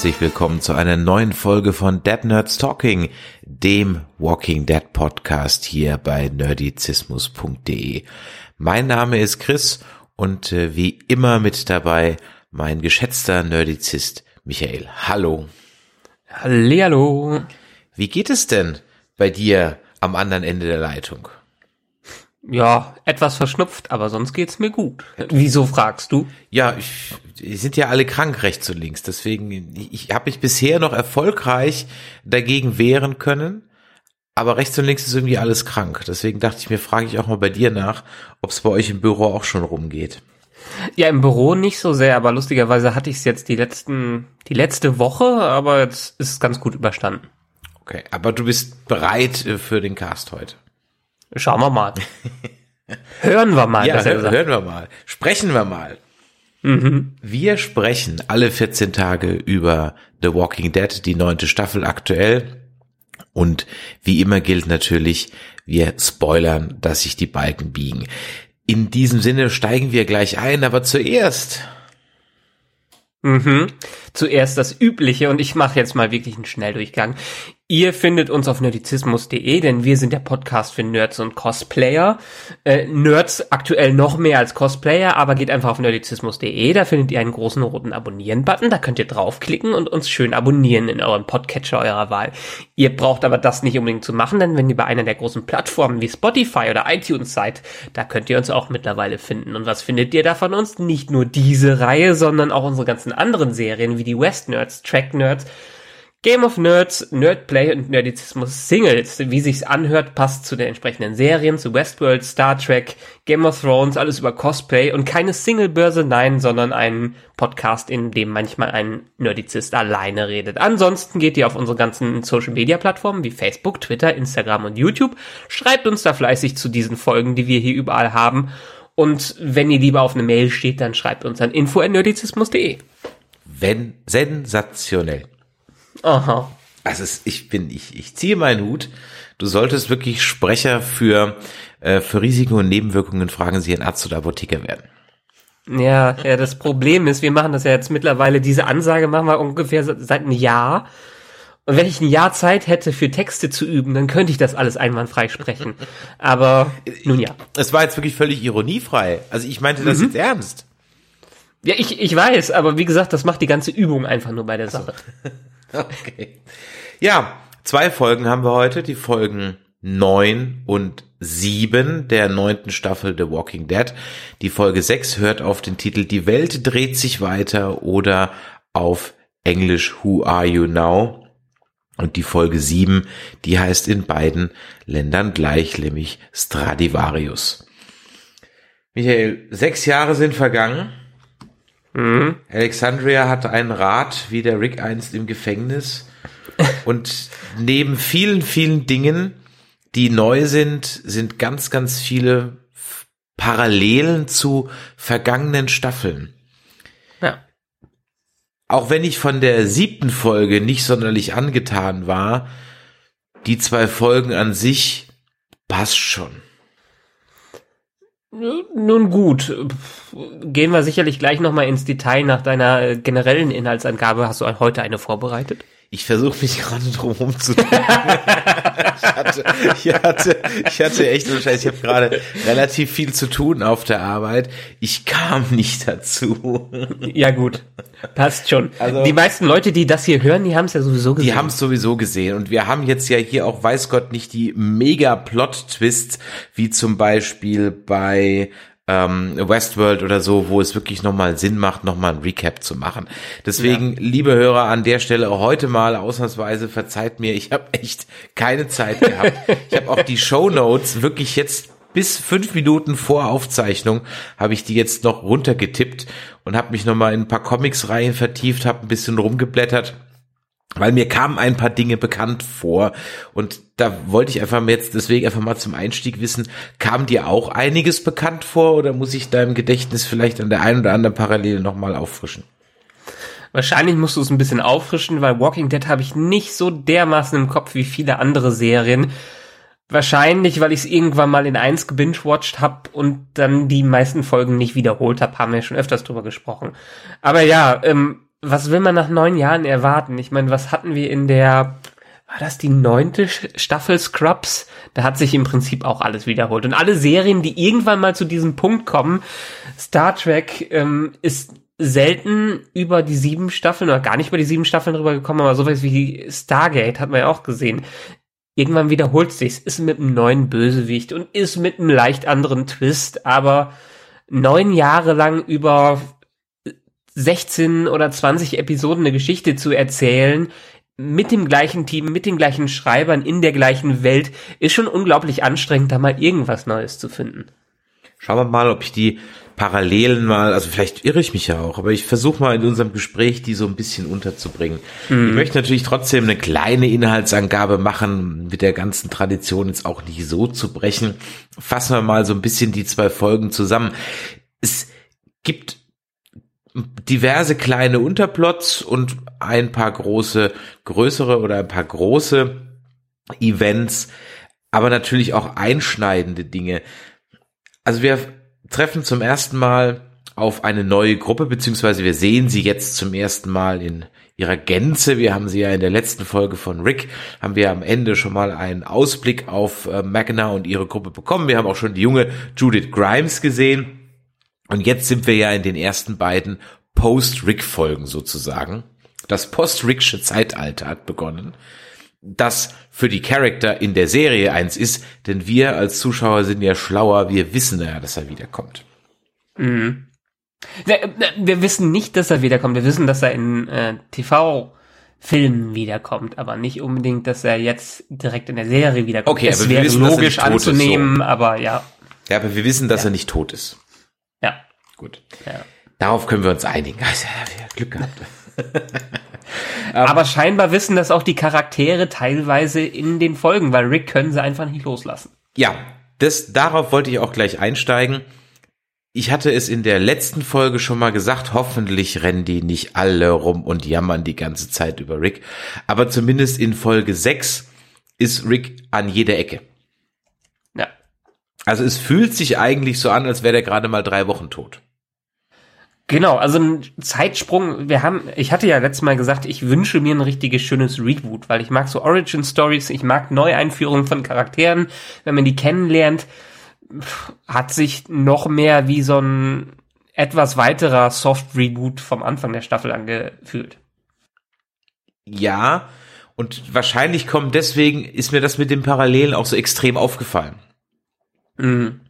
Herzlich willkommen zu einer neuen Folge von Dead Nerds Talking, dem Walking Dead Podcast hier bei nerdizismus.de. Mein Name ist Chris und äh, wie immer mit dabei mein geschätzter Nerdizist Michael. Hallo. Hallihallo. Wie geht es denn bei dir am anderen Ende der Leitung? Ja, etwas verschnupft, aber sonst geht's mir gut. Wieso fragst du? Ja, ich, sind ja alle krank rechts und links. Deswegen, ich, ich habe mich bisher noch erfolgreich dagegen wehren können. Aber rechts und links ist irgendwie alles krank. Deswegen dachte ich mir, frage ich auch mal bei dir nach, ob es bei euch im Büro auch schon rumgeht. Ja, im Büro nicht so sehr, aber lustigerweise hatte ich es jetzt die letzten, die letzte Woche, aber jetzt ist es ganz gut überstanden. Okay, aber du bist bereit äh, für den Cast heute. Schauen wir mal. Hören wir mal. Ja, hör, hören wir mal. Sprechen wir mal. Mhm. Wir sprechen alle 14 Tage über The Walking Dead, die neunte Staffel aktuell. Und wie immer gilt natürlich, wir spoilern, dass sich die Balken biegen. In diesem Sinne steigen wir gleich ein, aber zuerst. Mhm. Zuerst das Übliche und ich mache jetzt mal wirklich einen Schnelldurchgang. Ihr findet uns auf nerdizismus.de, denn wir sind der Podcast für Nerds und Cosplayer. Äh, Nerds aktuell noch mehr als Cosplayer, aber geht einfach auf nerdizismus.de, da findet ihr einen großen roten Abonnieren-Button, da könnt ihr draufklicken und uns schön abonnieren in eurem Podcatcher eurer Wahl. Ihr braucht aber das nicht unbedingt zu machen, denn wenn ihr bei einer der großen Plattformen wie Spotify oder iTunes seid, da könnt ihr uns auch mittlerweile finden. Und was findet ihr da von uns? Nicht nur diese Reihe, sondern auch unsere ganzen anderen Serien wie die West Nerds, Track Nerds, Game of Nerds, Nerdplay und Nerdizismus Singles. Wie sich's anhört, passt zu den entsprechenden Serien, zu Westworld, Star Trek, Game of Thrones, alles über Cosplay und keine Singlebörse, nein, sondern ein Podcast, in dem manchmal ein Nerdizist alleine redet. Ansonsten geht ihr auf unsere ganzen Social Media Plattformen wie Facebook, Twitter, Instagram und YouTube. Schreibt uns da fleißig zu diesen Folgen, die wir hier überall haben. Und wenn ihr lieber auf eine Mail steht, dann schreibt uns an info.nerdizismus.de. Wenn sensationell. Aha. Also es, ich bin, ich, ich ziehe meinen Hut. Du solltest wirklich Sprecher für, äh, für Risiken und Nebenwirkungen fragen Sie einen Arzt oder Apotheker werden. Ja, ja, das Problem ist, wir machen das ja jetzt mittlerweile, diese Ansage machen wir ungefähr seit einem Jahr. Und wenn ich ein Jahr Zeit hätte, für Texte zu üben, dann könnte ich das alles einwandfrei sprechen. Aber nun ja. Es war jetzt wirklich völlig ironiefrei. Also ich meinte das jetzt ernst. Ja, ich, ich weiß, aber wie gesagt, das macht die ganze Übung einfach nur bei der Sache. Okay. Ja, zwei Folgen haben wir heute, die Folgen neun und sieben der neunten Staffel The Walking Dead. Die Folge sechs hört auf den Titel Die Welt dreht sich weiter oder auf Englisch Who Are You Now? Und die Folge sieben, die heißt in beiden Ländern gleich, nämlich Stradivarius. Michael, sechs Jahre sind vergangen. Alexandria hat einen Rat, wie der Rick einst im Gefängnis. Und neben vielen, vielen Dingen, die neu sind, sind ganz, ganz viele Parallelen zu vergangenen Staffeln. Ja. Auch wenn ich von der siebten Folge nicht sonderlich angetan war, die zwei Folgen an sich passt schon. Nun gut, gehen wir sicherlich gleich nochmal ins Detail nach deiner äh, generellen Inhaltsangabe. Hast du heute eine vorbereitet? Ich versuche mich gerade drum rumzudrehen. ich, hatte, ich, hatte, ich hatte echt so Scheiß. Ich habe gerade relativ viel zu tun auf der Arbeit. Ich kam nicht dazu. Ja gut, passt schon. Also- die meisten Leute, die das hier hören, die haben es ja sowieso gesehen. Die haben es sowieso gesehen. Und wir haben jetzt ja hier auch, weiß Gott, nicht die Mega-Plot-Twists, wie zum Beispiel bei ähm, Westworld oder so, wo es wirklich nochmal Sinn macht, nochmal ein Recap zu machen. Deswegen, liebe Hörer, an der Stelle heute mal ausnahmsweise verzeiht mir, ich habe echt keine Zeit gehabt. ich habe auch die Show Notes wirklich jetzt bis fünf Minuten vor Aufzeichnung habe ich die jetzt noch runtergetippt und habe mich nochmal in ein paar Comics-Reihen vertieft, habe ein bisschen rumgeblättert weil mir kamen ein paar Dinge bekannt vor und da wollte ich einfach jetzt deswegen einfach mal zum Einstieg wissen, kam dir auch einiges bekannt vor oder muss ich deinem Gedächtnis vielleicht an der einen oder anderen Parallele nochmal auffrischen? Wahrscheinlich musst du es ein bisschen auffrischen, weil Walking Dead habe ich nicht so dermaßen im Kopf wie viele andere Serien. Wahrscheinlich, weil ich es irgendwann mal in eins gebingewatcht habe und dann die meisten Folgen nicht wiederholt habe, haben wir schon öfters drüber gesprochen. Aber ja, ähm, was will man nach neun Jahren erwarten? Ich meine, was hatten wir in der, war das die neunte Staffel Scrubs? Da hat sich im Prinzip auch alles wiederholt. Und alle Serien, die irgendwann mal zu diesem Punkt kommen, Star Trek ähm, ist selten über die sieben Staffeln oder gar nicht über die sieben Staffeln rübergekommen, aber sowas wie Stargate hat man ja auch gesehen irgendwann wiederholt sich's, ist mit einem neuen Bösewicht und ist mit einem leicht anderen Twist, aber neun Jahre lang über 16 oder 20 Episoden eine Geschichte zu erzählen, mit dem gleichen Team, mit den gleichen Schreibern, in der gleichen Welt, ist schon unglaublich anstrengend, da mal irgendwas Neues zu finden. Schauen wir mal, ob ich die Parallelen mal, also vielleicht irre ich mich ja auch, aber ich versuche mal in unserem Gespräch die so ein bisschen unterzubringen. Mhm. Ich möchte natürlich trotzdem eine kleine Inhaltsangabe machen, mit der ganzen Tradition jetzt auch nicht so zu brechen. Fassen wir mal so ein bisschen die zwei Folgen zusammen. Es gibt diverse kleine Unterplots und ein paar große, größere oder ein paar große Events, aber natürlich auch einschneidende Dinge. Also wir treffen zum ersten Mal auf eine neue Gruppe, beziehungsweise wir sehen sie jetzt zum ersten Mal in ihrer Gänze. Wir haben sie ja in der letzten Folge von Rick, haben wir am Ende schon mal einen Ausblick auf äh, Magna und ihre Gruppe bekommen. Wir haben auch schon die junge Judith Grimes gesehen. Und jetzt sind wir ja in den ersten beiden Post-Rick-Folgen sozusagen. Das Post-Ricksche Zeitalter hat begonnen das für die Charakter in der Serie eins ist, denn wir als Zuschauer sind ja schlauer, wir wissen ja, dass er wiederkommt. Mhm. Wir, wir, wissen nicht, dass er wiederkommt, wir wissen, dass er in äh, TV Filmen wiederkommt, aber nicht unbedingt, dass er jetzt direkt in der Serie wiederkommt. Okay, es aber wäre wissen, logisch anzunehmen, so. aber ja. Ja, aber wir wissen, dass ja. er nicht tot ist. Gut. Ja. Darauf können wir uns einigen. Also, ja, Glück gehabt. Ähm, Aber scheinbar wissen das auch die Charaktere teilweise in den Folgen, weil Rick können sie einfach nicht loslassen. Ja, das, darauf wollte ich auch gleich einsteigen. Ich hatte es in der letzten Folge schon mal gesagt, hoffentlich rennen die nicht alle rum und jammern die ganze Zeit über Rick. Aber zumindest in Folge 6 ist Rick an jeder Ecke. Ja. Also es fühlt sich eigentlich so an, als wäre der gerade mal drei Wochen tot. Genau, also ein Zeitsprung. Wir haben, ich hatte ja letztes Mal gesagt, ich wünsche mir ein richtiges schönes Reboot, weil ich mag so Origin Stories, ich mag Neueinführungen von Charakteren. Wenn man die kennenlernt, hat sich noch mehr wie so ein etwas weiterer Soft Reboot vom Anfang der Staffel angefühlt. Ja, und wahrscheinlich kommt deswegen, ist mir das mit den Parallelen auch so extrem aufgefallen. Mhm.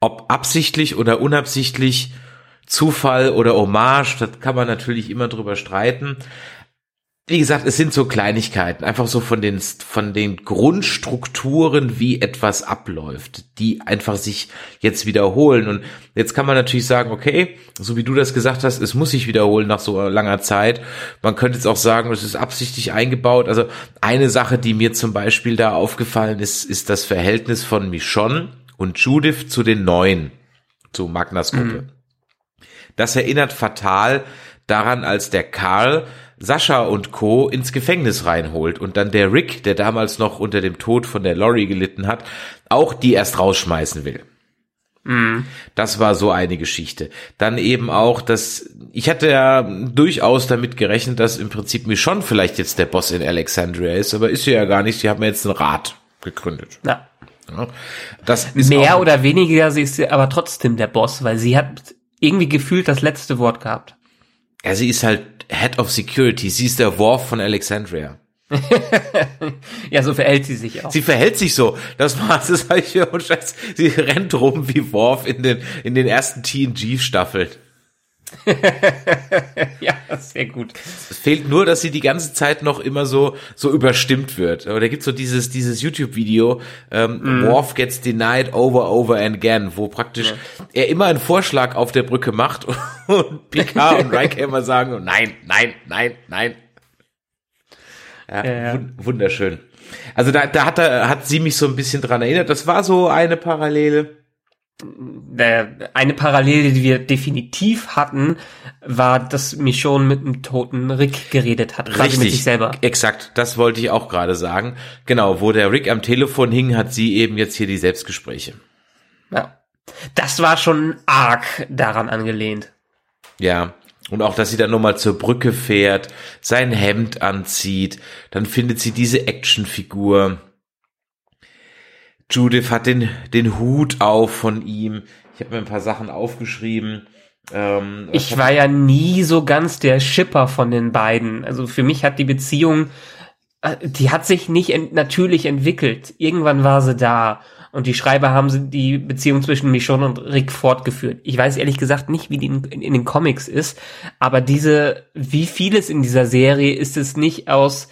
Ob absichtlich oder unabsichtlich, Zufall oder Hommage, das kann man natürlich immer drüber streiten. Wie gesagt, es sind so Kleinigkeiten, einfach so von den, von den Grundstrukturen, wie etwas abläuft, die einfach sich jetzt wiederholen. Und jetzt kann man natürlich sagen, okay, so wie du das gesagt hast, es muss sich wiederholen nach so langer Zeit. Man könnte jetzt auch sagen, es ist absichtlich eingebaut. Also eine Sache, die mir zum Beispiel da aufgefallen ist, ist das Verhältnis von Michonne und Judith zu den Neuen, zu Magnas Gruppe. Mhm. Das erinnert fatal daran, als der Karl Sascha und Co. ins Gefängnis reinholt und dann der Rick, der damals noch unter dem Tod von der Lori gelitten hat, auch die erst rausschmeißen will. Mhm. Das war so eine Geschichte. Dann eben auch, dass ich hatte ja durchaus damit gerechnet, dass im Prinzip mir schon vielleicht jetzt der Boss in Alexandria ist, aber ist sie ja gar nicht. Sie haben jetzt einen Rat gegründet. Ja. ja. Das ist Mehr oder weniger, sie ist aber trotzdem der Boss, weil sie hat irgendwie gefühlt das letzte Wort gehabt. Ja, sie ist halt Head of Security. Sie ist der Worf von Alexandria. ja, so verhält sie sich auch. Sie verhält sich so. Das war's. Das heißt, sie rennt rum wie Worf in den, in den ersten TNG-Staffeln. ja, sehr gut. Es fehlt nur, dass sie die ganze Zeit noch immer so so überstimmt wird. Aber da gibt's so dieses dieses YouTube-Video, ähm, mm. Worf gets denied over over and again, wo praktisch ja. er immer einen Vorschlag auf der Brücke macht und Picard und Riker immer sagen, nein, nein, nein, nein. Ja, ja. Wunderschön. Also da, da hat, er, hat sie mich so ein bisschen dran erinnert. Das war so eine Parallele. Eine Parallele, die wir definitiv hatten, war, dass Michonne mit einem toten Rick geredet hat, quasi Richtig, mit sich selber. Exakt, das wollte ich auch gerade sagen. Genau, wo der Rick am Telefon hing, hat sie eben jetzt hier die Selbstgespräche. Ja. Das war schon arg daran angelehnt. Ja. Und auch, dass sie dann nochmal zur Brücke fährt, sein Hemd anzieht, dann findet sie diese Actionfigur. Judith hat den, den Hut auf von ihm. Ich habe mir ein paar Sachen aufgeschrieben. Ähm, ich war ja nie so ganz der Schipper von den beiden. Also für mich hat die Beziehung, äh, die hat sich nicht ent natürlich entwickelt. Irgendwann war sie da. Und die Schreiber haben die Beziehung zwischen Michonne und Rick fortgeführt. Ich weiß ehrlich gesagt nicht, wie die in, in, in den Comics ist, aber diese, wie vieles in dieser Serie ist es nicht aus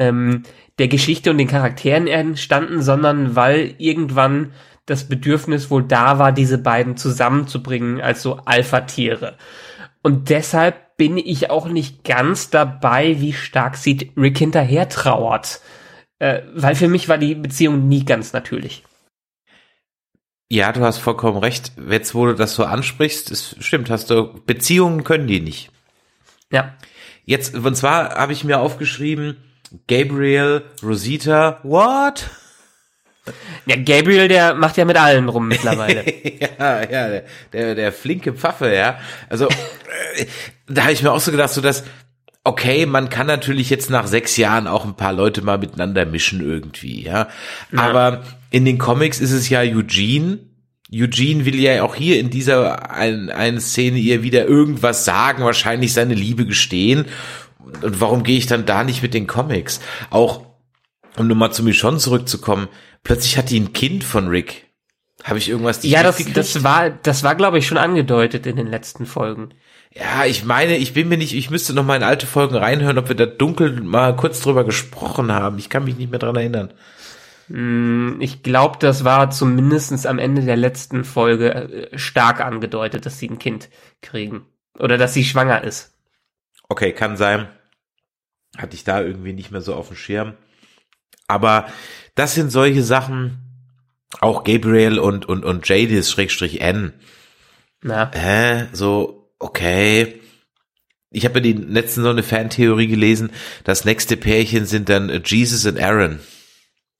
ähm, der Geschichte und den Charakteren entstanden, sondern weil irgendwann das Bedürfnis wohl da war, diese beiden zusammenzubringen als so Alpha-Tiere. Und deshalb bin ich auch nicht ganz dabei, wie stark sie Rick hinterher trauert. Äh, weil für mich war die Beziehung nie ganz natürlich. Ja, du hast vollkommen recht. Jetzt, wo du das so ansprichst, es stimmt, hast du, Beziehungen können die nicht. Ja. Jetzt, und zwar habe ich mir aufgeschrieben, Gabriel, Rosita, what? Ja, Gabriel, der macht ja mit allen rum mittlerweile. ja, ja, der, der, der flinke Pfaffe, ja. Also, äh, da habe ich mir auch so gedacht, so dass, okay, man kann natürlich jetzt nach sechs Jahren auch ein paar Leute mal miteinander mischen irgendwie, ja. ja. Aber in den Comics ist es ja Eugene. Eugene will ja auch hier in dieser einen, einen Szene ihr wieder irgendwas sagen, wahrscheinlich seine Liebe gestehen. Und warum gehe ich dann da nicht mit den Comics? Auch, um nochmal zu Michonne zurückzukommen, plötzlich hat die ein Kind von Rick. Habe ich irgendwas Ja, das, das war, das war, glaube ich, schon angedeutet in den letzten Folgen. Ja, ich meine, ich bin mir nicht, ich müsste noch mal in alte Folgen reinhören, ob wir da dunkel mal kurz drüber gesprochen haben. Ich kann mich nicht mehr dran erinnern. Hm, ich glaube, das war zumindestens am Ende der letzten Folge äh, stark angedeutet, dass sie ein Kind kriegen. Oder dass sie schwanger ist. Okay, kann sein. Hatte ich da irgendwie nicht mehr so auf dem Schirm. Aber das sind solche Sachen, auch Gabriel und, und, und Jadis, Schrägstrich N. Na. Hä? So, okay. Ich habe ja die letzten so eine Fantheorie gelesen. Das nächste Pärchen sind dann Jesus und Aaron.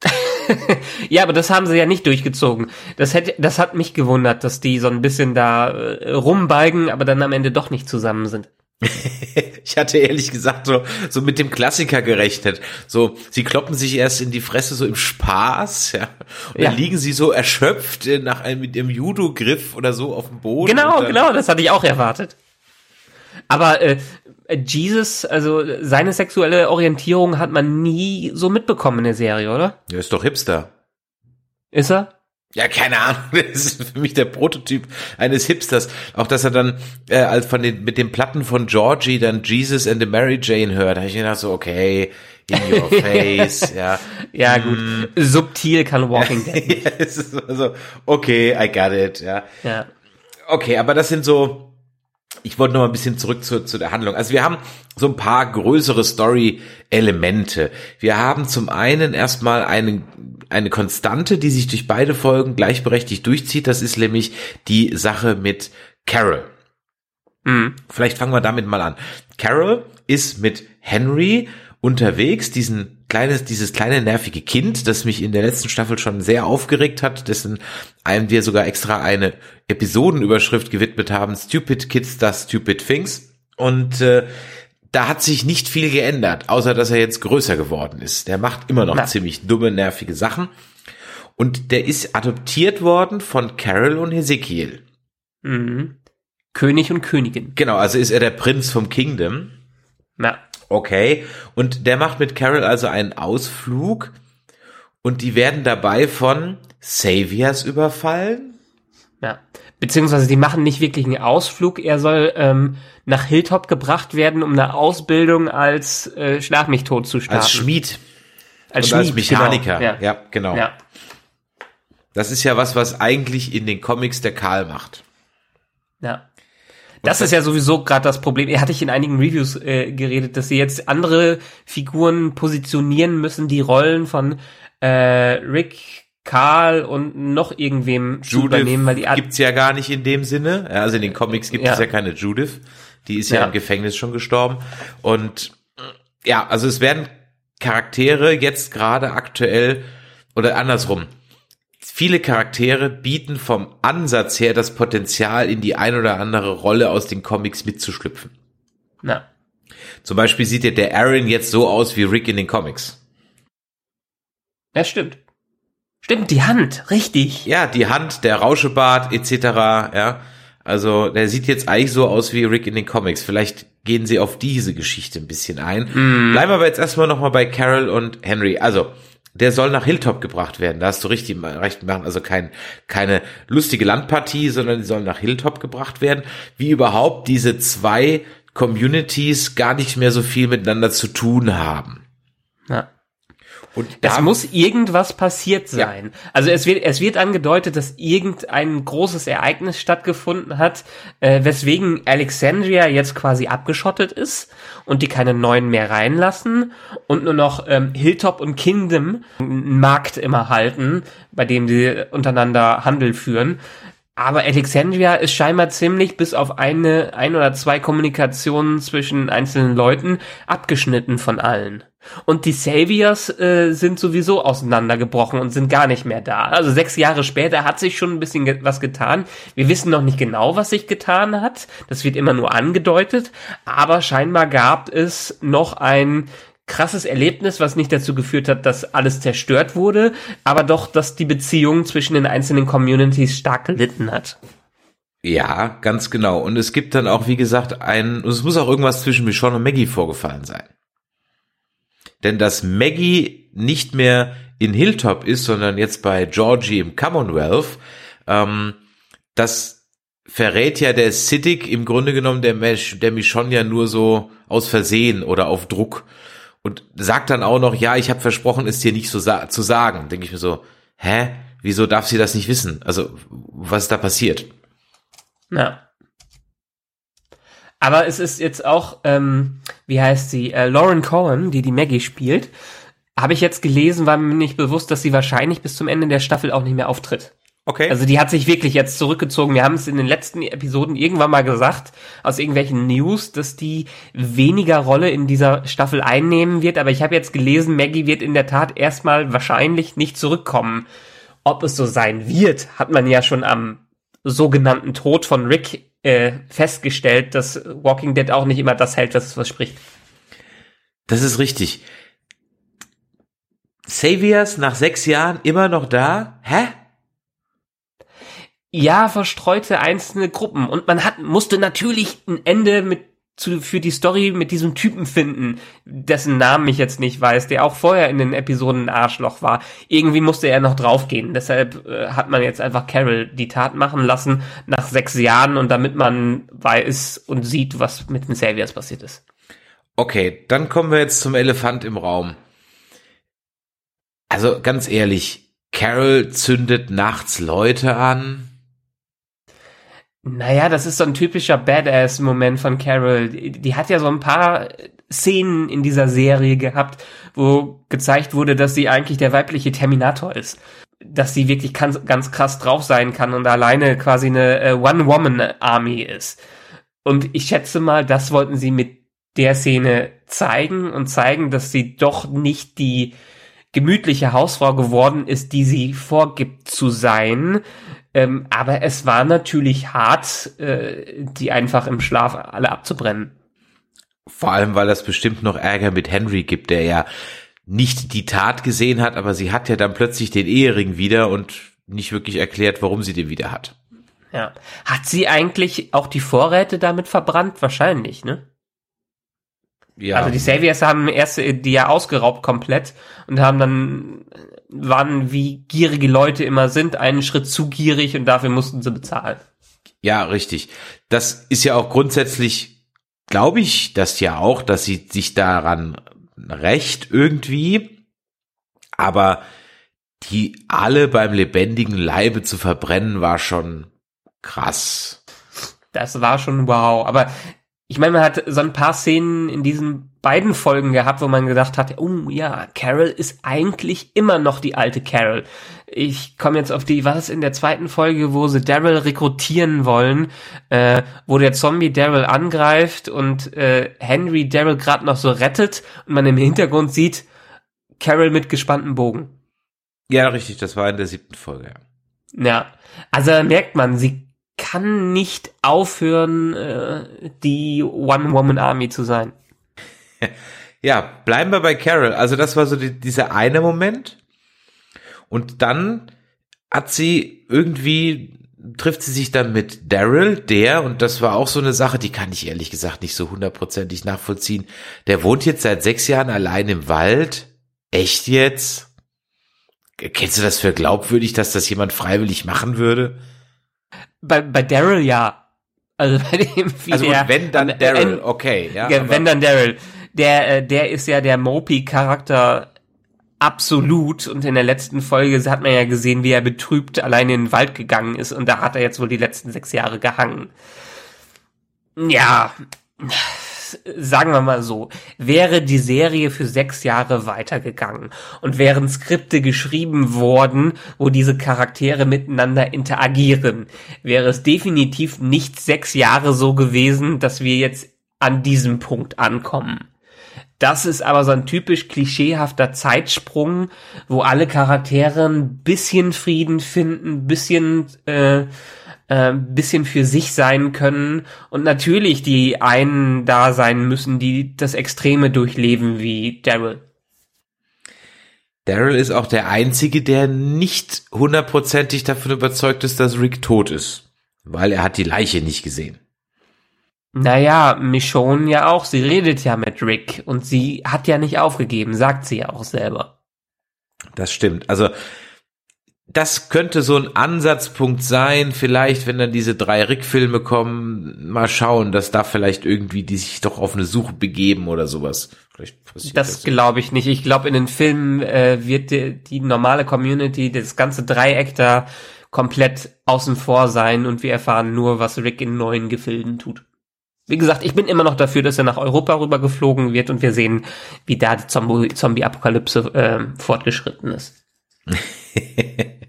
ja, aber das haben sie ja nicht durchgezogen. Das hätte, das hat mich gewundert, dass die so ein bisschen da äh, rumbalgen, aber dann am Ende doch nicht zusammen sind. ich hatte ehrlich gesagt so, so mit dem Klassiker gerechnet. So, sie kloppen sich erst in die Fresse so im Spaß, ja. Und ja. dann liegen sie so erschöpft äh, nach einem, mit ihrem Judo-Griff oder so auf dem Boden. Genau, genau, das hatte ich auch erwartet. Aber äh, Jesus, also seine sexuelle Orientierung hat man nie so mitbekommen in der Serie, oder? Er ist doch Hipster. Ist er? Ja, keine Ahnung. Das ist für mich der Prototyp eines Hipsters. Auch dass er dann äh, als von den mit den Platten von Georgie dann Jesus and the Mary Jane hört, da habe ich gedacht so, okay, in your face, ja. Ja, gut. Mm. Subtil kann Walking Dead. ja, es ist also, okay, I got it, ja. Ja. Okay, aber das sind so ich wollte noch mal ein bisschen zurück zu, zu der Handlung. Also wir haben so ein paar größere Story-Elemente. Wir haben zum einen erstmal eine, eine Konstante, die sich durch beide Folgen gleichberechtigt durchzieht. Das ist nämlich die Sache mit Carol. Mhm. Vielleicht fangen wir damit mal an. Carol ist mit Henry unterwegs, diesen kleines, dieses kleine nervige Kind, das mich in der letzten Staffel schon sehr aufgeregt hat, dessen einem wir sogar extra eine Episodenüberschrift gewidmet haben, Stupid Kids Does Stupid Things. Und äh, da hat sich nicht viel geändert, außer dass er jetzt größer geworden ist. Der macht immer noch Na. ziemlich dumme, nervige Sachen. Und der ist adoptiert worden von Carol und Ezekiel. Mhm. König und Königin. Genau, also ist er der Prinz vom Kingdom. Na. Okay. Und der macht mit Carol also einen Ausflug und die werden dabei von Saviors überfallen. Ja. Beziehungsweise die machen nicht wirklich einen Ausflug. Er soll ähm, nach Hilltop gebracht werden, um eine Ausbildung als äh, Schlag mich tot zu starten. Als Schmied. Als, Schmied, als Mechaniker. Genau. Ja. ja, genau. Ja. Das ist ja was, was eigentlich in den Comics der Karl macht. Ja. Das ist ja sowieso gerade das Problem. Er hatte ich in einigen Reviews äh, geredet, dass sie jetzt andere Figuren positionieren müssen, die Rollen von äh, Rick, Karl und noch irgendwem Judith übernehmen, weil die Art gibt's ja gar nicht in dem Sinne. Also in den Comics gibt Ja. es ja keine Judith. Die ist ja, Ja. im Gefängnis schon gestorben. Und ja, also es werden Charaktere jetzt gerade aktuell oder andersrum. Viele Charaktere bieten vom Ansatz her das Potenzial, in die ein oder andere Rolle aus den Comics mitzuschlüpfen. na, Zum Beispiel sieht ja der Aaron jetzt so aus wie Rick in den Comics. ja stimmt. Stimmt, die Hand, richtig. Ja, die Hand, der Rauschebart etc. Ja, also der sieht jetzt eigentlich so aus wie Rick in den Comics. Vielleicht gehen sie auf diese Geschichte ein bisschen ein. Bleiben wir aber jetzt erstmal nochmal bei Carol und Henry. Also der soll nach Hilltop gebracht werden. Da hast du richtig recht machen. Also kein, keine lustige Landpartie, sondern die sollen nach Hilltop gebracht werden. Wie überhaupt diese zwei Communities gar nicht mehr so viel miteinander zu tun haben. Ja. Und Es da muss irgendwas passiert sein. Also es wird, es wird angedeutet, dass irgendein großes Ereignis stattgefunden hat, äh, weswegen Alexandria jetzt quasi abgeschottet ist und die keine neuen mehr reinlassen und nur noch ähm, Hilltop und Kingdom einen Markt immer halten, bei dem die untereinander Handel führen. Aber Alexandria ist scheinbar ziemlich bis auf eine, ein oder zwei Kommunikationen zwischen einzelnen Leuten abgeschnitten von allen. Und die Saviors äh, sind sowieso auseinandergebrochen und sind gar nicht mehr da. Also sechs Jahre später hat sich schon ein bisschen ge was getan. Wir wissen noch nicht genau, was sich getan hat. Das wird immer nur angedeutet. Aber scheinbar gab es noch ein krasses Erlebnis, was nicht dazu geführt hat, dass alles zerstört wurde, aber doch, dass die Beziehung zwischen den einzelnen Communities stark gelitten hat. Ja, ganz genau. Und es gibt dann auch, wie gesagt, ein, es muss auch irgendwas zwischen Michonne und Maggie vorgefallen sein. Denn dass Maggie nicht mehr in Hilltop ist, sondern jetzt bei Georgie im Commonwealth, ähm, das verrät ja der Siddiq im Grunde genommen der, der Michonne ja nur so aus Versehen oder auf Druck. Und sagt dann auch noch, ja, ich habe versprochen, es dir nicht so sa zu sagen. Denke ich mir so, hä? Wieso darf sie das nicht wissen? Also, was ist da passiert? Ja. Aber es ist jetzt auch, ähm, wie heißt sie, äh, Lauren Cohen, die die Maggie spielt, habe ich jetzt gelesen, war mir nicht bewusst, dass sie wahrscheinlich bis zum Ende der Staffel auch nicht mehr auftritt. Okay. Also die hat sich wirklich jetzt zurückgezogen. Wir haben es in den letzten Episoden irgendwann mal gesagt, aus irgendwelchen News, dass die weniger Rolle in dieser Staffel einnehmen wird. Aber ich habe jetzt gelesen, Maggie wird in der Tat erstmal wahrscheinlich nicht zurückkommen. Ob es so sein wird, hat man ja schon am sogenannten Tod von Rick äh, festgestellt, dass Walking Dead auch nicht immer das hält, was es verspricht. Das ist richtig. Saviors nach sechs Jahren immer noch da? Hä? Ja, verstreute einzelne Gruppen. Und man hat, musste natürlich ein Ende mit zu, für die Story mit diesem Typen finden, dessen Namen ich jetzt nicht weiß, der auch vorher in den Episoden ein Arschloch war. Irgendwie musste er noch draufgehen. Deshalb äh, hat man jetzt einfach Carol die Tat machen lassen nach sechs Jahren und damit man weiß und sieht, was mit den Saviors passiert ist. Okay, dann kommen wir jetzt zum Elefant im Raum. Also ganz ehrlich, Carol zündet nachts Leute an. Naja, das ist so ein typischer Badass-Moment von Carol. Die, hat ja so ein paar Szenen in dieser Serie gehabt, wo gezeigt wurde, dass sie eigentlich der weibliche Terminator ist. Dass sie wirklich ganz, ganz krass drauf sein kann und alleine quasi eine äh, One-Woman-Army ist. Und ich schätze mal, das wollten sie mit der Szene zeigen und zeigen, dass sie doch nicht die gemütliche Hausfrau geworden ist, die sie vorgibt zu sein. Ähm, aber es war natürlich hart, äh, die einfach im Schlaf alle abzubrennen. Vor allem, weil das bestimmt noch Ärger mit Henry gibt, der ja nicht die Tat gesehen hat, aber sie hat ja dann plötzlich den Ehering wieder und nicht wirklich erklärt, warum sie den wieder hat. Ja. Hat sie eigentlich auch die Vorräte damit verbrannt? Wahrscheinlich, ne? Ja, Also die Saviors haben erst die ja ausgeraubt komplett und haben dann waren wie gierige Leute immer sind, einen Schritt zu gierig und dafür mussten sie bezahlen. ja, richtig. Das ist ja auch grundsätzlich, glaube ich, das ja auch, dass sie sich daran recht irgendwie, aber die alle beim lebendigen Leibe zu verbrennen war schon krass. Das war schon wow. Aber ich meine, man hat so ein paar Szenen in diesen beiden Folgen gehabt, wo man gedacht hat, oh ja, Carol ist eigentlich immer noch die alte Carol. Ich komme jetzt auf die, was in der zweiten Folge, wo sie Daryl rekrutieren wollen, äh, wo der Zombie Daryl angreift und äh, Henry Daryl gerade noch so rettet und man im Hintergrund sieht Carol mit gespanntem Bogen. Ja, richtig, das war in der siebten Folge. Ja, ja also merkt man, sie kann nicht aufhören, äh, die One-Woman-Army zu sein. Ja, bleiben wir bei Carol. Also das war so die, dieser eine Moment. Und dann hat sie irgendwie trifft sie sich dann mit Daryl, der, und das war auch so eine Sache, die kann ich ehrlich gesagt nicht so hundertprozentig nachvollziehen, der wohnt jetzt seit sechs Jahren allein im Wald. Echt jetzt? Kennst du das für glaubwürdig, dass das jemand freiwillig machen würde? Bei, bei Daryl ja. Also bei dem, wie also der, wenn dann Daryl, okay, ja. ja wenn dann Daryl. Der, äh, der ist ja der Mopey-Charakter absolut und in der letzten Folge hat man ja gesehen, wie er betrübt allein in den Wald gegangen ist und da hat er jetzt wohl die letzten sechs Jahre gehangen. Ja, sagen wir mal so, wäre die Serie für sechs Jahre weitergegangen und wären Skripte geschrieben worden, wo diese Charaktere miteinander interagieren, wäre es definitiv nicht sechs Jahre so gewesen, dass wir jetzt an diesem Punkt ankommen. Das ist aber so ein typisch klischeehafter Zeitsprung, wo alle Charaktere ein bisschen Frieden finden, bisschen äh, äh, bisschen für sich sein können und natürlich die einen da sein müssen, die das Extreme durchleben wie Daryl. Daryl ist auch der Einzige, der nicht hundertprozentig davon überzeugt ist, dass Rick tot ist, weil er hat die Leiche nicht gesehen. Naja, Michonne ja auch, sie redet ja mit Rick und sie hat ja nicht aufgegeben, sagt sie ja auch selber. Das stimmt. Also das könnte so ein Ansatzpunkt sein, vielleicht, wenn dann diese drei Rick-Filme kommen, mal schauen, dass da vielleicht irgendwie die sich doch auf eine Suche begeben oder sowas. Das das glaube ich nicht. Ich glaube, in den Filmen äh, wird die, die normale Community, das ganze Dreieck da komplett außen vor sein und wir erfahren nur, was Rick in neuen Gefilden tut. Wie gesagt, ich bin immer noch dafür, dass er nach Europa rüber geflogen wird und wir sehen, wie da die Zombie-Apokalypse äh, fortgeschritten ist.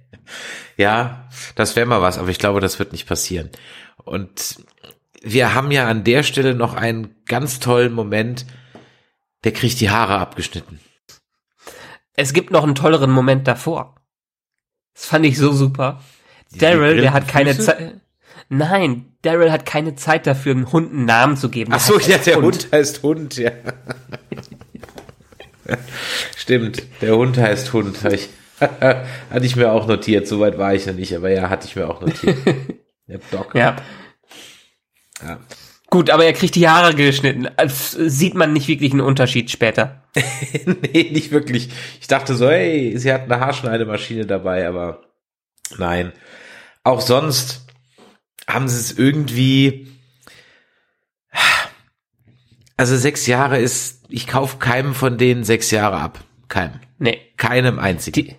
Ja, das wäre mal was, aber ich glaube, das wird nicht passieren. Und wir haben ja an der Stelle noch einen ganz tollen Moment, der kriegt die Haare abgeschnitten. Es gibt noch einen tolleren Moment davor. Das fand ich so super. Daryl, der hat keine Zeit. Nein, Daryl hat keine Zeit dafür, einem Hund einen Namen zu geben. Ach so, ja, der Hund. Hund heißt Hund, ja. Stimmt, der Hund heißt Hund. Ich hatte ich mir auch notiert, soweit war ich noch nicht, aber ja, hatte ich mir auch notiert. Der Doc. Ja. ja. Gut, aber er kriegt die Haare geschnitten. Also sieht man nicht wirklich einen Unterschied später. nee, nicht wirklich. Ich dachte so, hey, sie hat eine Haarschneidemaschine dabei, aber nein. Auch sonst haben sie es irgendwie. Also sechs Jahre ist, ich kaufe keinem von denen sechs Jahre ab. Keinem. Nee. Keinem einzigen. Die,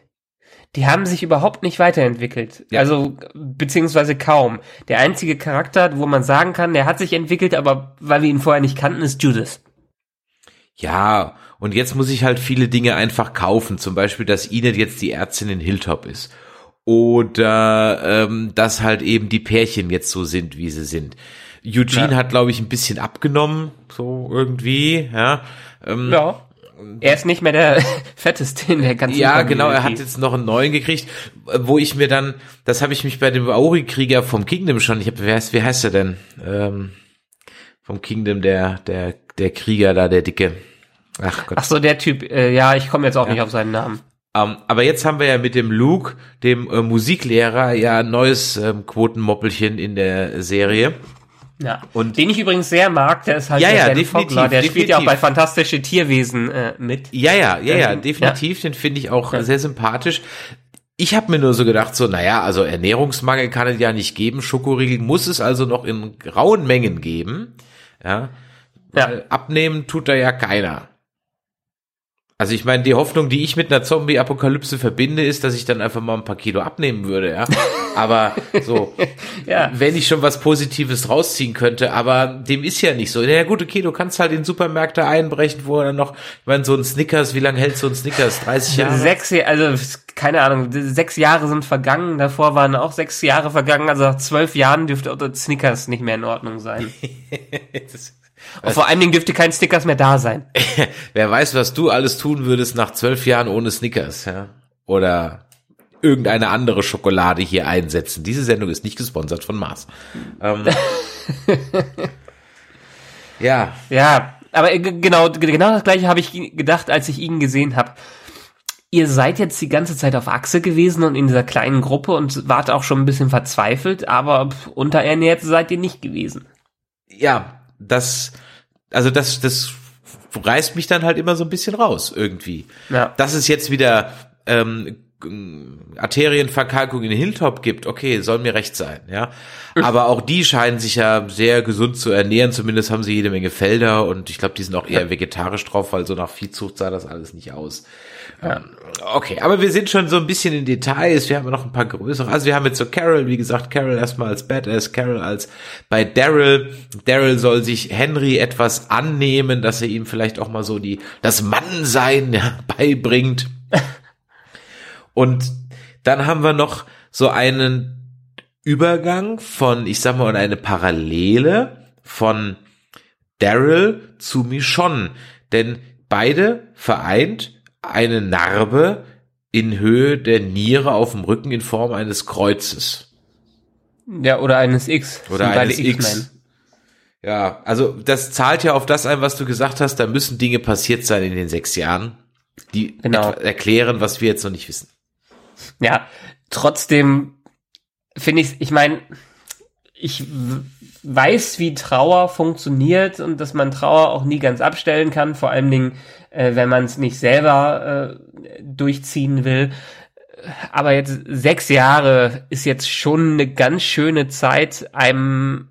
die haben sich überhaupt nicht weiterentwickelt. Ja. Also, beziehungsweise kaum. Der einzige Charakter, wo man sagen kann, der hat sich entwickelt, aber weil wir ihn vorher nicht kannten, ist Judas. Ja, und jetzt muss ich halt viele Dinge einfach kaufen. Zum Beispiel, dass Enid jetzt die Ärztin in Hilltop ist. Oder ähm, dass halt eben die Pärchen jetzt so sind, wie sie sind. Eugene ja. hat, glaube ich, ein bisschen abgenommen, so irgendwie, ja. Ähm, ja. Er ist nicht mehr der fetteste in der ganzen Ja, Community. genau, er hat jetzt noch einen neuen gekriegt, wo ich mir dann, das habe ich mich bei dem Auri-Krieger vom Kingdom schon, ich habe, wer heißt, wie heißt er denn? Ähm, vom Kingdom, der, der, der Krieger da, der Dicke. Ach Gott. Ach so, der Typ, äh, ja, ich komme jetzt auch ja. nicht auf seinen Namen. Um, ähm, aber jetzt haben wir ja mit dem Luke, dem äh, Musiklehrer, ja ein neues ähm, Quotenmoppelchen in der Serie. Ja. Und den ich übrigens sehr mag, der ist halt ja, der ja, definitiv, Fogler, der definitiv. spielt ja auch bei Fantastische Tierwesen äh, mit. Ja, ja, ja, ja, definitiv, ja. den finde ich auch ja. sehr sympathisch. Ich habe mir nur so gedacht, so, naja, also Ernährungsmangel kann es ja nicht geben, Schokoriegel muss es also noch in grauen Mengen geben. Ja. ja. Abnehmen tut da ja keiner. Also ich meine, die Hoffnung, die ich mit einer Zombie-Apokalypse verbinde, ist, dass ich dann einfach mal ein paar Kilo abnehmen würde, ja. Aber so, Ja. wenn ich schon was Positives rausziehen könnte, aber dem ist ja nicht so. Ja gut, okay, du kannst halt in Supermärkte einbrechen, wo dann noch, ich meine, so ein Snickers, wie lange hält so ein Snickers? 30 Jahre? Sechs Jahre, also keine Ahnung, sechs Jahre sind vergangen, davor waren auch sechs Jahre vergangen, also nach zwölf Jahren dürfte auch der Snickers nicht mehr in Ordnung sein. Und vor allen Dingen dürfte kein Snickers mehr da sein. Wer weiß, was du alles tun würdest nach zwölf Jahren ohne Snickers, ja? Oder irgendeine andere Schokolade hier einsetzen. Diese Sendung ist nicht gesponsert von Mars. Ähm, ja, Ja, aber genau, genau das gleiche habe ich gedacht, als ich ihn gesehen habe. Ihr seid jetzt die ganze Zeit auf Achse gewesen und in dieser kleinen Gruppe und wart auch schon ein bisschen verzweifelt, aber unterernährt seid ihr nicht gewesen. ja, das, also das, das reißt mich dann halt immer so ein bisschen raus irgendwie. Ja. Dass es jetzt wieder ähm, Arterienverkalkung in Hilltop gibt, okay, soll mir recht sein, ja. Aber auch die scheinen sich ja sehr gesund zu ernähren, zumindest haben sie jede Menge Felder und ich glaube, die sind auch eher vegetarisch drauf, weil so nach Viehzucht sah das alles nicht aus. Ähm, Okay, aber wir sind schon so ein bisschen in Details. Wir haben noch ein paar größere. Also wir haben jetzt so Carol, wie gesagt, Carol erstmal als Badass, Carol als bei Daryl. Daryl soll sich Henry etwas annehmen, dass er ihm vielleicht auch mal so die das Mannsein ja, beibringt. Und dann haben wir noch so einen Übergang von, ich sag mal, und eine Parallele von Daryl zu Michonne. Denn beide vereint eine Narbe in Höhe der Niere auf dem Rücken in Form eines Kreuzes. Ja, oder eines X. Oder eines X. Ja, also das zahlt ja auf das ein, was du gesagt hast. Da müssen Dinge passiert sein in den sechs Jahren, die Genau. erklären, was wir jetzt noch nicht wissen. Ja, trotzdem finde ich, ich meine, ich weiß, wie Trauer funktioniert und dass man Trauer auch nie ganz abstellen kann, vor allen Dingen, äh, wenn man es nicht selber äh, durchziehen will. Aber jetzt sechs Jahre ist jetzt schon eine ganz schöne Zeit, einem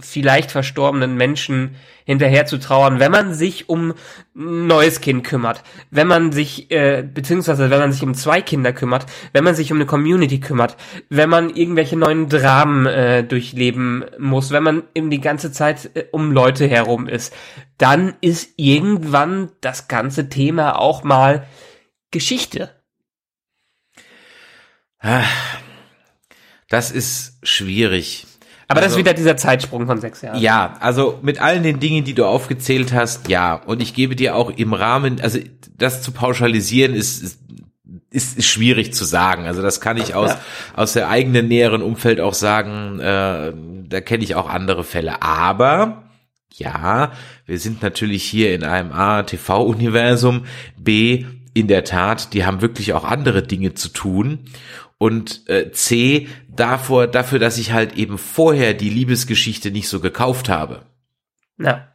vielleicht verstorbenen Menschen hinterher zu trauern, wenn man sich um ein neues Kind kümmert, wenn man sich, äh, beziehungsweise wenn man sich um zwei Kinder kümmert, wenn man sich um eine Community kümmert, wenn man irgendwelche neuen Dramen äh, durchleben muss, wenn man eben die ganze Zeit äh, um Leute herum ist, dann ist irgendwann das ganze Thema auch mal Geschichte. Das ist schwierig. Aber das Also- ist wieder dieser Zeitsprung von sechs Jahren. Ja, also mit allen den Dingen, die du aufgezählt hast, ja. Und ich gebe dir auch im Rahmen, also das zu pauschalisieren ist, ist, ist, ist schwierig zu sagen. Also das kann ich aus, Ja. aus der eigenen näheren Umfeld auch sagen, äh, da kenne ich auch andere Fälle. Aber ja, wir sind natürlich hier in einem A, TV-Universum, B, in der Tat, die haben wirklich auch andere Dinge zu tun. Und äh, C, davor, dafür, dass ich halt eben vorher die Liebesgeschichte nicht so gekauft habe. Ja.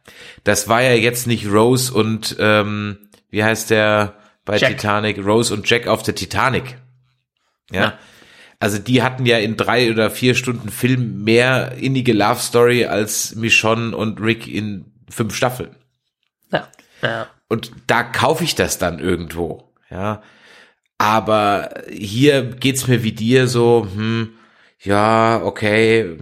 Das war ja jetzt nicht Rose und ähm, wie heißt der bei Jack. Titanic? Rose und Jack auf der Titanic. Ja. Ja. Also die hatten ja in drei oder vier Stunden Film mehr innige Love Story als Michonne und Rick in fünf Staffeln. Ja. ja. Und da kaufe ich das dann irgendwo, ja. Aber hier geht's mir wie dir so, hm, ja, okay,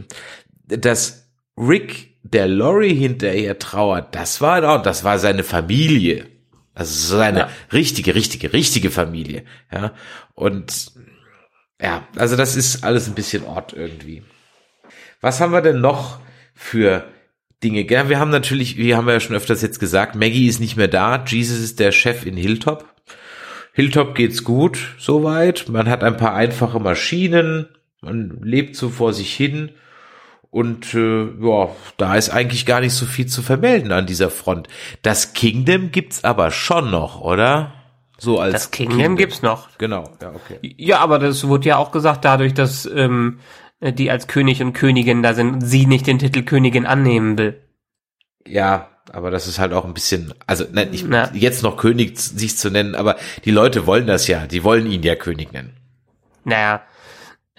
dass Rick der Lori hinterher trauert, das war doch, das war seine Familie. Also seine Ja. richtige, richtige, richtige Familie, ja. Und ja, also das ist alles ein bisschen Ort irgendwie. Was haben wir denn noch für Dinge? Ja, wir haben natürlich, wie haben wir ja schon öfters jetzt gesagt, Maggie ist nicht mehr da. Jesus ist der Chef in Hilltop. Hilltop geht's gut, soweit. Man hat ein paar einfache Maschinen. Man lebt so vor sich hin. Und äh, ja, da ist eigentlich gar nicht so viel zu vermelden an dieser Front. Das Kingdom gibt's aber schon noch, oder? So als Das Kingdom gibt's noch. Genau, ja, okay. Ja, aber das wurde ja auch gesagt, dadurch, dass ähm, die als König und Königin da sind sie nicht den Titel Königin annehmen will. Ja, aber das ist halt auch ein bisschen, also nein, ich, Ja. jetzt noch König sich zu nennen, aber die Leute wollen das ja, die wollen ihn ja König nennen. Naja,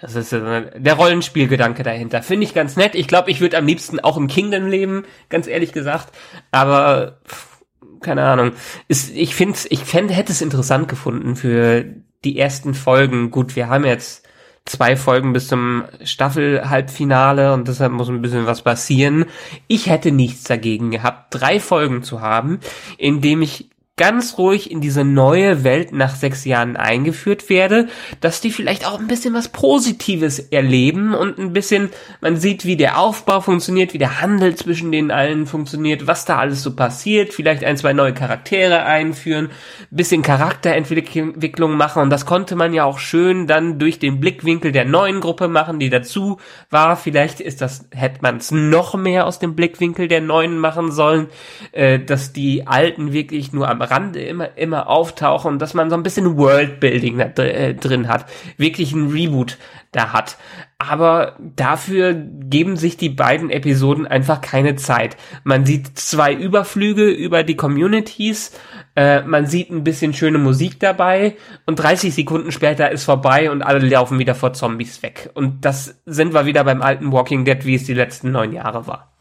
das ist der Rollenspielgedanke dahinter. Finde ich ganz nett. Ich glaube, ich würde am liebsten auch im Kingdom leben, ganz ehrlich gesagt. Aber pff, keine Ahnung. Ist, ich finde, ich fände, hätte es interessant gefunden für die ersten Folgen. Gut, wir haben jetzt zwei Folgen bis zum Staffel-Halbfinale und deshalb muss ein bisschen was passieren. Ich hätte nichts dagegen gehabt, drei Folgen zu haben, in dem ich ganz ruhig in diese neue Welt nach sechs Jahren eingeführt werde, dass die vielleicht auch ein bisschen was Positives erleben und ein bisschen, man sieht, wie der Aufbau funktioniert, wie der Handel zwischen den allen funktioniert, was da alles so passiert, vielleicht ein, zwei neue Charaktere einführen, bisschen Charakterentwicklung machen und das konnte man ja auch schön dann durch den Blickwinkel der neuen Gruppe machen, die dazu war. Vielleicht ist das, hätte man es noch mehr aus dem Blickwinkel der neuen machen sollen, äh, dass die Alten wirklich nur am Rande immer, immer auftauchen und dass man so ein bisschen Worldbuilding da äh, drin hat. Wirklich ein Reboot da hat. Aber dafür geben sich die beiden Episoden einfach keine Zeit. Man sieht zwei Überflüge über die Communities, äh, man sieht ein bisschen schöne Musik dabei und 30 Sekunden später ist vorbei und alle laufen wieder vor Zombies weg. Und das sind wir wieder beim alten Walking Dead, wie es die letzten neun Jahre war.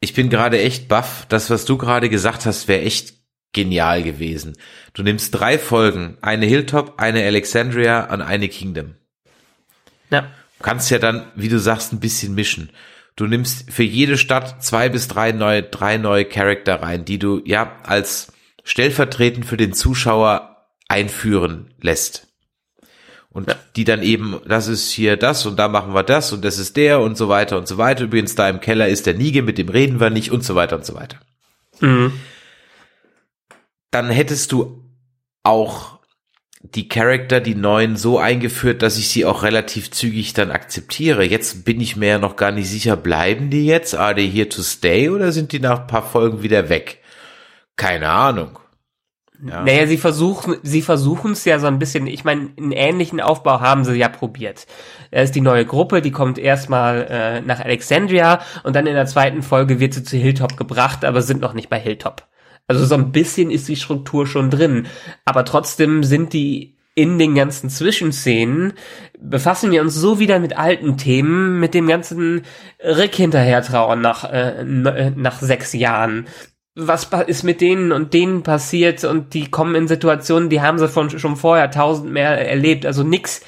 Ich bin gerade echt baff. Das, was du gerade gesagt hast, wäre echt genial gewesen. Du nimmst drei Folgen, eine Hilltop, eine Alexandria und eine Kingdom. Ja. Du kannst ja dann, wie du sagst, ein bisschen mischen. Du nimmst für jede Stadt zwei bis drei neue, drei neue Charakter rein, die du ja als stellvertretend für den Zuschauer einführen lässt. Und ja. die dann eben, das ist hier das und da machen wir das und das ist der und so weiter und so weiter. Übrigens, da im Keller ist der Nige, mit dem reden wir nicht und so weiter und so weiter. Mhm dann hättest du auch die Charakter, die neuen, so eingeführt, dass ich sie auch relativ zügig dann akzeptiere. Jetzt bin ich mir ja noch gar nicht sicher, bleiben die jetzt? Are they here to stay oder sind die nach ein paar Folgen wieder weg? Keine Ahnung. Ja. Naja, sie versuchen, sie versuchen es ja so ein bisschen, ich meine, einen ähnlichen Aufbau haben sie ja probiert. Da ist die neue Gruppe, die kommt erstmal äh, nach Alexandria und dann in der zweiten Folge wird sie zu Hilltop gebracht, aber sind noch nicht bei Hilltop. Also so ein bisschen ist die Struktur schon drin. Aber trotzdem sind die in den ganzen Zwischenszenen befassen wir uns so wieder mit alten Themen, mit dem ganzen Rick hinterhertrauen nach, äh, äh, nach sechs Jahren. Was ist mit denen und denen passiert und die kommen in Situationen, die haben sie von, schon vorher tausend mehr erlebt. Also nix,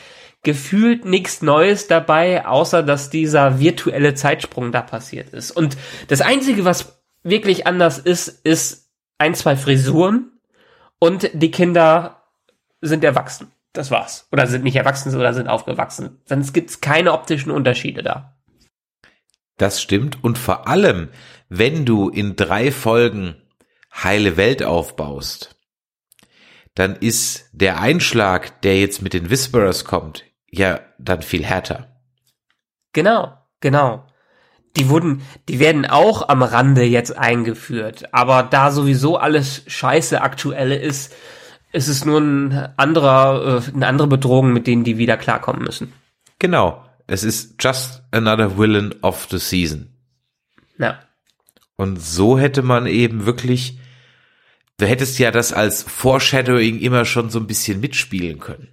gefühlt nichts Neues dabei, außer dass dieser virtuelle Zeitsprung da passiert ist. Und das Einzige, was wirklich anders ist, ist ein, zwei Frisuren und die Kinder sind erwachsen. Das war's. Oder sind nicht erwachsen oder sind aufgewachsen. Sonst gibt's keine optischen Unterschiede da. Das stimmt. Und vor allem, wenn du in drei Folgen heile Welt aufbaust, dann ist der Einschlag, der jetzt mit den Whisperers kommt, ja dann viel härter. Genau, genau die wurden, die werden auch am Rande jetzt eingeführt. Aber da sowieso alles scheiße aktuelle ist, ist es nur ein anderer, äh, eine andere Bedrohung, mit denen die wieder klarkommen müssen. Genau. Es ist just another villain of the season. Ja. Und so hätte man eben wirklich, du hättest ja das als Foreshadowing immer schon so ein bisschen mitspielen können.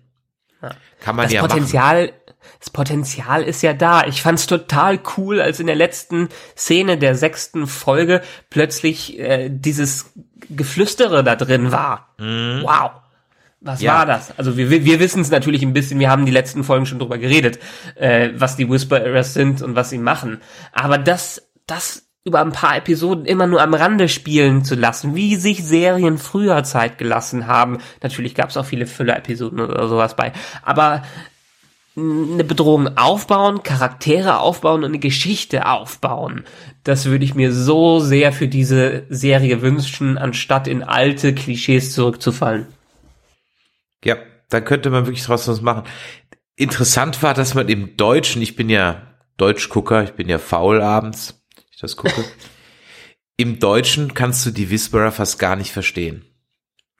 Ja. Kann man das ja Potenzial, machen das Potenzial ist ja da. Ich fand's total cool, als in der letzten Szene der sechsten Folge plötzlich äh, dieses Geflüstere da drin war. Mhm. Wow. Was ja. war das? Also wir, wir wissen es natürlich ein bisschen, wir haben die letzten Folgen schon drüber geredet, äh, was die Whisperers sind und was sie machen. Aber das, das über ein paar Episoden immer nur am Rande spielen zu lassen, wie sich Serien früher Zeit gelassen haben. Natürlich gab es auch viele Füller-Episoden oder sowas bei. Aber eine Bedrohung aufbauen, Charaktere aufbauen und eine Geschichte aufbauen. Das würde ich mir so sehr für diese Serie wünschen, anstatt in alte Klischees zurückzufallen. Ja, dann könnte man wirklich draus was machen. Interessant war, dass man im Deutschen, ich bin ja Deutschgucker, ich bin ja faul abends, ich das gucke. Im Deutschen kannst du die Whisperer fast gar nicht verstehen.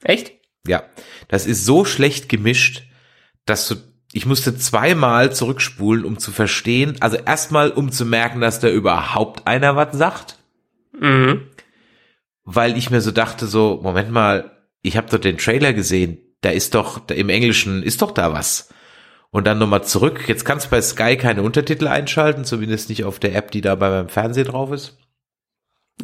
Echt? Ja, das ist so schlecht gemischt, dass du ich musste zweimal zurückspulen, um zu verstehen, also erstmal, um zu merken, dass da überhaupt einer was sagt. Mhm. Weil ich mir so dachte, so, Moment mal, ich habe doch den Trailer gesehen, da ist doch, da im Englischen ist doch da was. Und dann nochmal zurück. Jetzt kannst du bei Sky keine Untertitel einschalten, zumindest nicht auf der App, die da bei meinem Fernsehen drauf ist.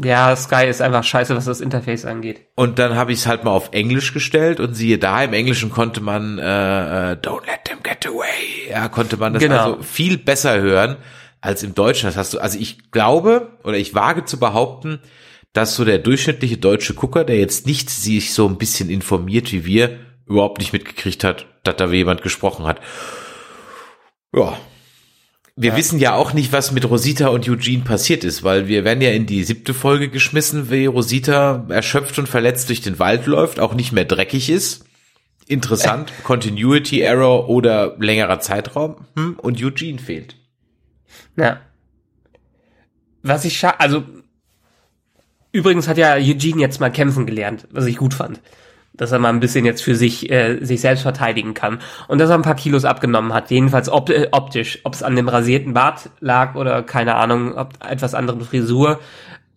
Ja, Sky ist einfach scheiße, was das Interface angeht. Und dann habe ich es halt mal auf Englisch gestellt und siehe da, im Englischen konnte man äh, äh, Don't let them get away. Ja, konnte man das Genau. also viel besser hören als im Deutschen. Das hast du, also ich glaube oder ich wage zu behaupten, dass so der durchschnittliche deutsche Gucker, der jetzt nicht sich so ein bisschen informiert wie wir, überhaupt nicht mitgekriegt hat, dass da jemand gesprochen hat. Ja. Wir wissen ja auch nicht, was mit Rosita und Eugene passiert ist, weil wir werden ja in die siebte Folge geschmissen, wie Rosita erschöpft und verletzt durch den Wald läuft, auch nicht mehr dreckig ist. Interessant. Continuity Error oder längerer Zeitraum. Hm, und Eugene fehlt. Ja. Was ich scha also übrigens hat ja Eugene jetzt mal kämpfen gelernt, was ich gut fand. Dass er mal ein bisschen jetzt für sich äh, sich selbst verteidigen kann und dass er ein paar Kilos abgenommen hat, jedenfalls op äh, optisch, ob es an dem rasierten Bart lag oder keine Ahnung, ob etwas andere Frisur,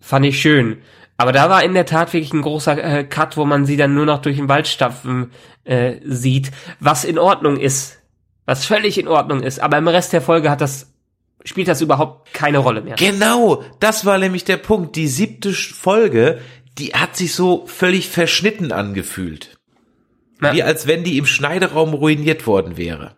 fand ich schön. Aber da war in der Tat wirklich ein großer äh, Cut, wo man sie dann nur noch durch den Wald stapfen äh, sieht, was in Ordnung ist, was völlig in Ordnung ist. Aber im Rest der Folge hat das spielt das überhaupt keine Rolle mehr. Genau, das war nämlich der Punkt. Die siebte Folge, die hat sich so völlig verschnitten angefühlt. Ja. Wie als wenn die im Schneideraum ruiniert worden wäre.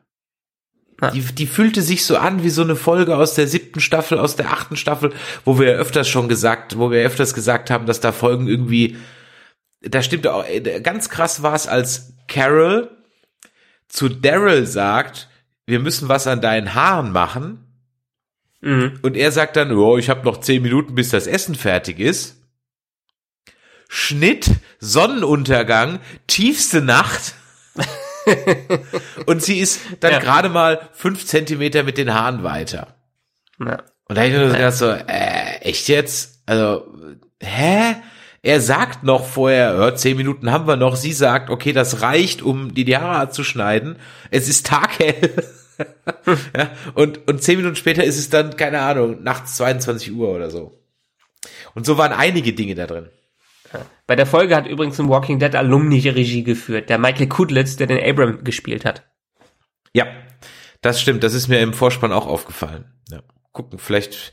Ja. Die, die fühlte sich so an wie so eine Folge aus der siebten Staffel, aus der achten Staffel, wo wir öfters schon gesagt, wo wir öfters gesagt haben, dass da Folgen irgendwie, da stimmt auch, ganz krass war es, als Carol zu Daryl sagt, wir müssen was an deinen Haaren machen. Mhm. Und er sagt dann, oh, ich habe noch zehn Minuten, bis das Essen fertig ist. Schnitt, Sonnenuntergang, tiefste Nacht. und sie ist dann Ja. gerade mal fünf Zentimeter mit den Haaren weiter. Ja. Und da ich mir so gedacht, so, äh, echt jetzt? Also, hä? Er sagt noch vorher, ja, zehn Minuten haben wir noch. Sie sagt, okay, das reicht, um die, die Haare abzuschneiden. Es ist taghell. ja, und, und zehn Minuten später ist es dann, keine Ahnung, nachts 22 Uhr oder so. Und so waren einige Dinge da drin. Bei der Folge hat übrigens ein Walking Dead Alumni Regie geführt, der Michael Kudlitz, der den Abram gespielt hat. Ja, das stimmt. Das ist mir im Vorspann auch aufgefallen. Ja. Gucken, vielleicht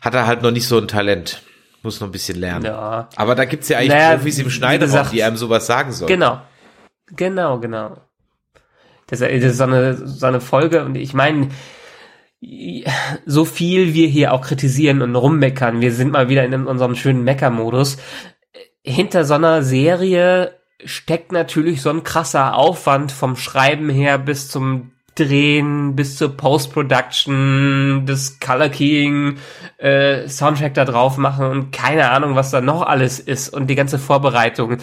hat er halt noch nicht so ein Talent. Muss noch ein bisschen lernen. Ja. Aber da gibt's ja eigentlich Naja, Profis im Schneiderraum, die einem sowas sagen sollen. Genau. Genau, genau. Das ist, das ist so, eine, so eine Folge und ich meine, so viel wir hier auch kritisieren und rummeckern, wir sind mal wieder in unserem schönen Mecker-Modus. Hinter so einer Serie steckt natürlich so ein krasser Aufwand vom Schreiben her bis zum Drehen, bis zur Post-Production, das Color Keying, äh, Soundtrack da drauf machen und keine Ahnung, was da noch alles ist und die ganze Vorbereitung.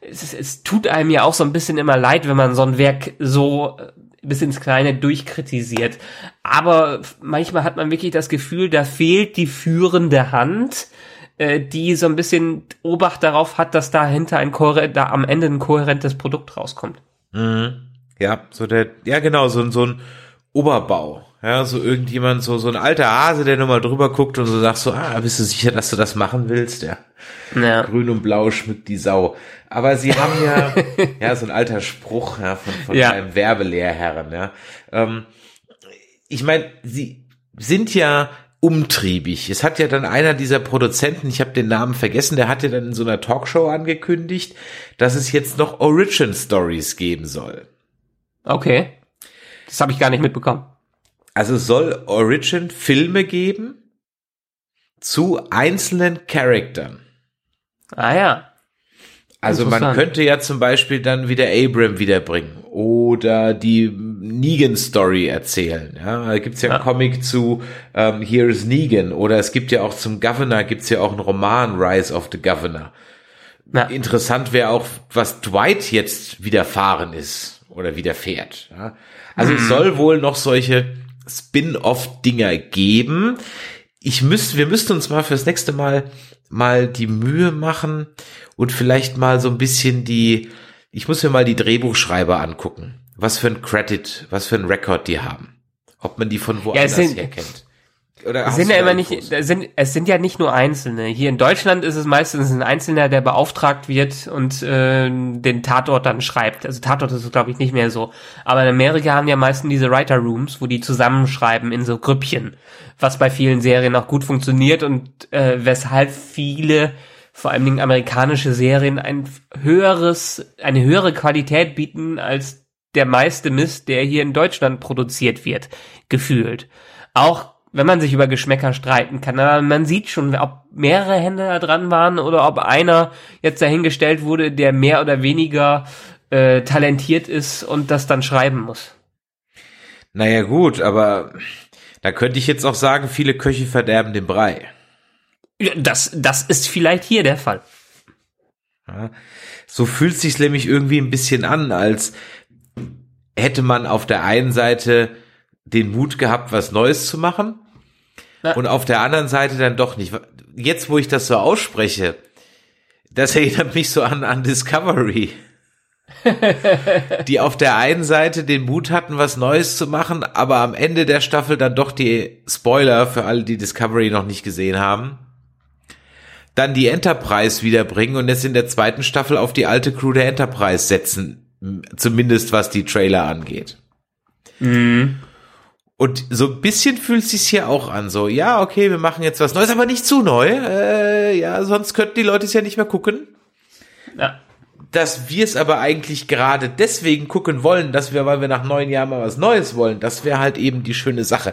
Es, es, tut einem ja auch so ein bisschen immer leid, wenn man so ein Werk so äh, bis ins Kleine durchkritisiert. Aber manchmal hat man wirklich das Gefühl, da fehlt die führende Hand, äh, die so ein bisschen Obacht darauf hat, dass dahinter ein kohäre- da am Ende ein kohärentes Produkt rauskommt. Ja, so der, ja genau, so, ein so ein Oberbau. Ja, so irgendjemand, so, so ein alter Hase, der nur mal drüber guckt und so sagt so, ah, bist du sicher, dass du das machen willst? Ja. Ja. Grün und blau schmückt die Sau. Aber sie haben ja, ja, so ein alter Spruch ja, von, von Ja. einem Werbelehrherren, ja. Ähm, ich meine, sie sind ja umtriebig. Es hat ja dann einer dieser Produzenten, ich habe den Namen vergessen, der hat ja dann in so einer Talkshow angekündigt, dass es jetzt noch Origin Stories geben soll. Okay. Das habe ich gar nicht mitbekommen. Also es soll Origin Filme geben zu einzelnen Charaktern. Ah ja. Also man könnte ja zum Beispiel dann wieder Abram wiederbringen oder die Negan-Story erzählen. Ja, da gibt's ja, Ja. einen Comic zu ähm, Here's Negan oder es gibt ja auch zum Governor gibt's ja auch einen Roman Rise of the Governor. Ja. Interessant wäre auch, was Dwight jetzt widerfahren ist oder widerfährt. Ja? Also es soll wohl noch solche Spin-off-Dinger geben. Ich müsste, wir müssten uns mal fürs nächste Mal mal die Mühe machen und vielleicht mal so ein bisschen die, ich muss mir mal die Drehbuchschreiber angucken. Was für ein Credit, was für ein Record die haben. Ob man die von woanders sind- her kennt. Oder es sind ja immer nicht, sind, es sind ja nicht nur Einzelne. Hier in Deutschland ist es meistens ein Einzelner, der beauftragt wird und äh, den Tatort dann schreibt. Also Tatort ist es, glaube ich, nicht mehr so. Aber in Amerika haben ja meistens diese Writer Rooms, wo die zusammenschreiben in so Grüppchen, was bei vielen Serien auch gut funktioniert und äh, weshalb viele vor allen Dingen amerikanische Serien ein höheres, eine höhere Qualität bieten als der meiste Mist, der hier in Deutschland produziert wird, gefühlt. Auch wenn man sich über Geschmäcker streiten kann. Aber man sieht schon, ob mehrere Hände da dran waren oder ob einer jetzt dahingestellt wurde, der mehr oder weniger äh, talentiert ist und das dann schreiben muss. Naja gut, aber da könnte ich jetzt auch sagen, viele Köche verderben den Brei. Ja, das, das ist vielleicht hier der Fall. Ja, so fühlt sich nämlich irgendwie ein bisschen an, als hätte man auf der einen Seite den Mut gehabt, was Neues zu machen. Ja. Und auf der anderen Seite dann doch nicht. Jetzt, wo ich das so ausspreche, das erinnert mich so an, an Discovery. die auf der einen Seite den Mut hatten, was Neues zu machen, aber am Ende der Staffel dann doch die Spoiler für alle, die Discovery noch nicht gesehen haben, dann die Enterprise wiederbringen und jetzt in der zweiten Staffel auf die alte Crew der Enterprise setzen, zumindest was die Trailer angeht. Mhm. Und so ein bisschen fühlt es sich hier auch an, so, ja, okay, wir machen jetzt was Neues, aber nicht zu neu. Äh, ja, sonst könnten die Leute es ja nicht mehr gucken. Ja. Dass wir es aber eigentlich gerade deswegen gucken wollen, dass wir, weil wir nach neun Jahren mal was Neues wollen, das wäre halt eben die schöne Sache.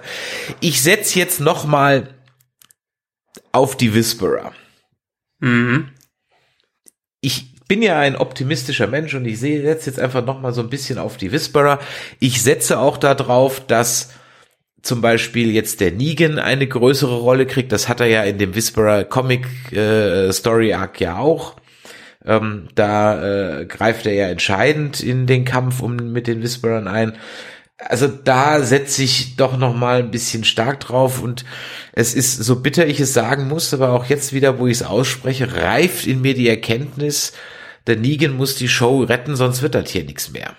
Ich setz jetzt noch mal auf die Whisperer. Mhm. Ich bin ja ein optimistischer Mensch und ich sehe jetzt jetzt einfach noch mal so ein bisschen auf die Whisperer. Ich setze auch darauf, dass zum Beispiel jetzt der Negan eine größere Rolle kriegt. Das hat er ja in dem Whisperer Comic äh, Story Arc ja auch. Ähm, da äh, greift er ja entscheidend in den Kampf um mit den Whisperern ein. Also da setze ich doch noch mal ein bisschen stark drauf und es ist so bitter ich es sagen muss, aber auch jetzt wieder, wo ich es ausspreche, reift in mir die Erkenntnis, der Negan muss die Show retten, sonst wird das hier nichts mehr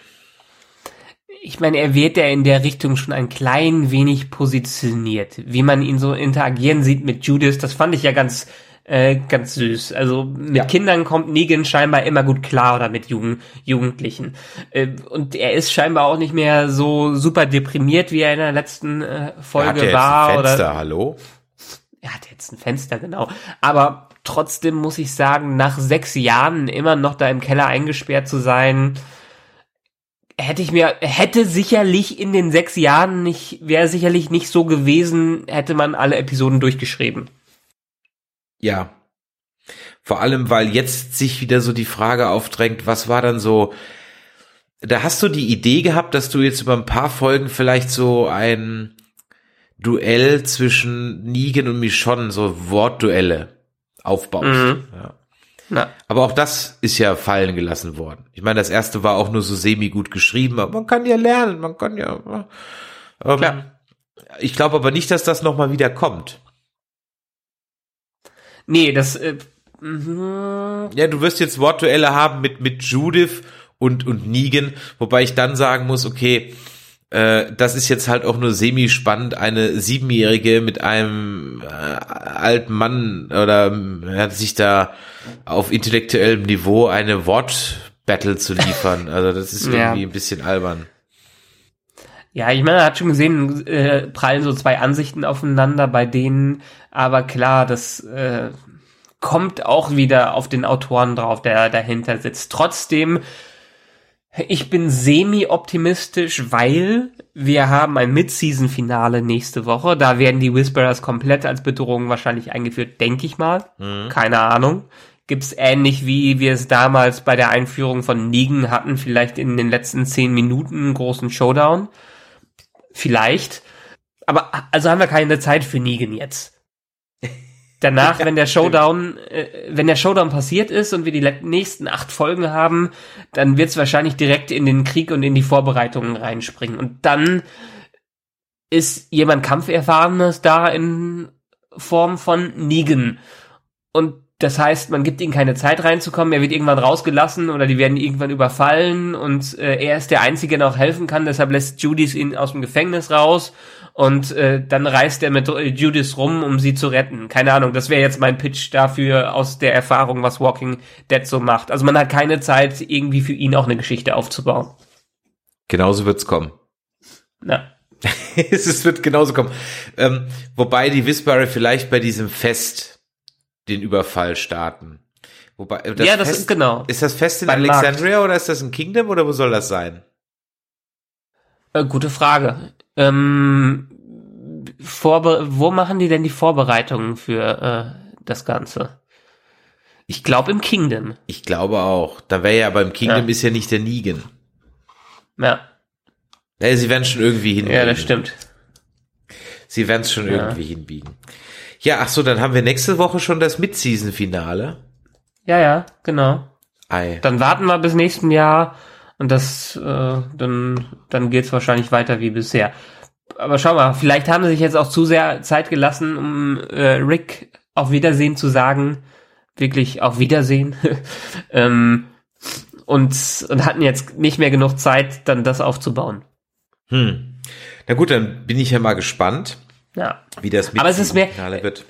ich meine, er wird ja in der Richtung schon ein klein wenig positioniert. Wie man ihn so interagieren sieht mit Judith, das fand ich ja ganz, äh, ganz süß. Also mit ja. Kindern kommt Negan scheinbar immer gut klar oder mit Jugend Jugendlichen. Äh, und er ist scheinbar auch nicht mehr so super deprimiert, wie er in der letzten äh, Folge er war. Jetzt ein Fenster, oder hallo? Er hat jetzt ein Fenster, genau. Aber trotzdem muss ich sagen, nach sechs Jahren immer noch da im Keller eingesperrt zu sein, hätte ich mir, hätte sicherlich in den sechs Jahren nicht, wäre sicherlich nicht so gewesen, hätte man alle Episoden durchgeschrieben. Ja. Vor allem, weil jetzt sich wieder so die Frage aufdrängt, was war dann so, da hast du die Idee gehabt, dass du jetzt über ein paar Folgen vielleicht so ein Duell zwischen Negan und Michonne, so Wortduelle aufbaust. Mhm. Ja. Na. Aber auch das ist ja fallen gelassen worden. Ich meine, das erste war auch nur so semi gut geschrieben, aber man kann ja lernen, man kann ja. Ähm, Klar. Ich glaube aber nicht, dass das nochmal wieder kommt. Nee, das. Äh, ja, du wirst jetzt Wortduelle haben mit mit Judith und und Negan, wobei ich dann sagen muss, okay, äh, das ist jetzt halt auch nur semi-spannend, eine Siebenjährige mit einem äh, alten Mann oder äh, hat sich da auf intellektuellem Niveau eine Wortbattle zu liefern. Also das ist irgendwie ja. ein bisschen albern. Ja, ich meine, er hat schon gesehen, äh, prallen so zwei Ansichten aufeinander bei denen, aber klar, das äh, kommt auch wieder auf den Autoren drauf, der dahinter sitzt. Trotzdem ich bin semi-optimistisch, weil wir haben ein Mid-Season-Finale nächste Woche. Da werden die Whisperers komplett als Bedrohung wahrscheinlich eingeführt, denke ich mal. Mhm. Keine Ahnung. Gibt's ähnlich wie wir es damals bei der Einführung von Negan hatten, vielleicht in den letzten zehn Minuten einen großen Showdown. Vielleicht. Aber also haben wir keine Zeit für Negan jetzt danach, wenn der Showdown, äh, wenn der Showdown passiert ist und wir die nächsten acht Folgen haben, dann wird es wahrscheinlich direkt in den Krieg und in die Vorbereitungen reinspringen. Und dann ist jemand Kampferfahrenes da in Form von Negan. Und das heißt, man gibt ihnen keine Zeit reinzukommen, er wird irgendwann rausgelassen oder die werden irgendwann überfallen und äh, er ist der Einzige, der auch helfen kann, deshalb lässt Judith ihn aus dem Gefängnis raus und äh, dann reist er mit äh, Judith rum, um sie zu retten. Keine Ahnung, das wäre jetzt mein Pitch dafür aus der Erfahrung, was Walking Dead so macht. Also man hat keine Zeit, irgendwie für ihn auch eine Geschichte aufzubauen. Genauso wird's kommen. Ja. es wird genauso kommen. Ähm, wobei die Whisperer vielleicht bei diesem Fest den Überfall starten. Wobei, äh, das ja, das Fest, ist genau. Ist das Fest in Alexandria Markt. oder ist das ein Kingdom oder wo soll das sein? Äh, gute Frage. Ähm, Vorbe wo machen die denn die Vorbereitungen für äh, das Ganze? Ich glaube im Kingdom. Ich glaube auch. Da wäre ja beim Kingdom ja. ist ja nicht der Negan. Ja. Ja, sie werden schon irgendwie hinbiegen. Ja, das stimmt. Sie werden es schon ja. irgendwie hinbiegen. Ja, ach so, dann haben wir nächste Woche schon das Mid-Season-Finale. Ja, ja, genau. Ei. Dann warten wir bis nächsten Jahr und das, äh, dann, dann geht's wahrscheinlich weiter wie bisher. Aber schau mal, vielleicht haben sie sich jetzt auch zu sehr Zeit gelassen, um äh, Rick auf Wiedersehen zu sagen. Wirklich auf Wiedersehen. ähm, und, und hatten jetzt nicht mehr genug Zeit, dann das aufzubauen. Hm. Na gut, dann bin ich ja mal gespannt. Ja. Wie das mit Aber es ist mehr, wird.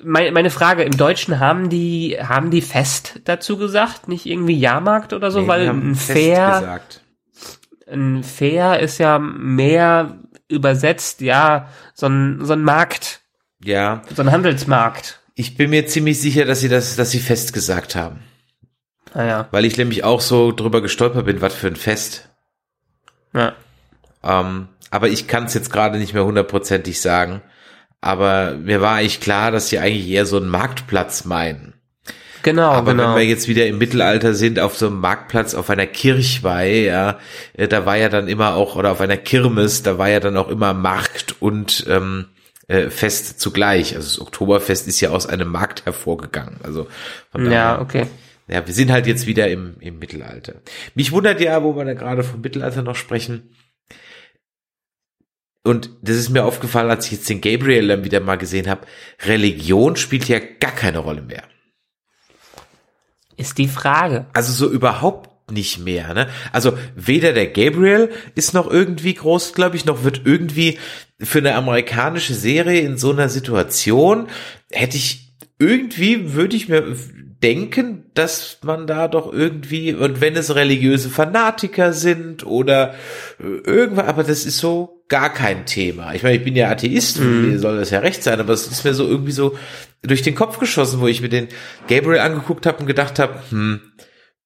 Meine, meine Frage, im Deutschen haben die, haben die Fest dazu gesagt, nicht irgendwie Jahrmarkt oder so, nee, weil ein Fair, gesagt. ein Fair ist ja mehr übersetzt, ja, so ein, so ein Markt. Ja. So ein Handelsmarkt. Ich bin mir ziemlich sicher, dass sie das, dass sie Fest gesagt haben. Ah, ja. Weil ich nämlich auch so drüber gestolpert bin, was für ein Fest. Ja. Ähm, aber ich kann es jetzt gerade nicht mehr hundertprozentig sagen. Aber mir war eigentlich klar, dass sie eigentlich eher so einen Marktplatz meinen. Genau, Aber genau. wenn wir jetzt wieder im Mittelalter sind, auf so einem Marktplatz, auf einer Kirchweih, ja, äh, da war ja dann immer auch, oder auf einer Kirmes, da war ja dann auch immer Markt und ähm, äh, Fest zugleich. Also das Oktoberfest ist ja aus einem Markt hervorgegangen. Also von daher, ja, okay. Ja, wir sind halt jetzt wieder im, im Mittelalter. Mich wundert ja, wo wir da gerade vom Mittelalter noch sprechen, und das ist mir aufgefallen, als ich jetzt den Gabriel dann wieder mal gesehen habe, Religion spielt ja gar keine Rolle mehr. Ist die Frage. Also so überhaupt nicht mehr, ne? Also weder der Gabriel ist noch irgendwie groß, glaube ich, noch wird irgendwie für eine amerikanische Serie in so einer Situation hätte ich irgendwie würde ich mir denken, dass man da doch irgendwie, und wenn es religiöse Fanatiker sind oder äh, irgendwas, aber das ist so gar kein Thema. Ich meine, ich bin ja Atheist, mhm. mir soll das ja recht sein, aber es ist mir so irgendwie so durch den Kopf geschossen, wo ich mir den Gabriel angeguckt habe und gedacht habe, hm,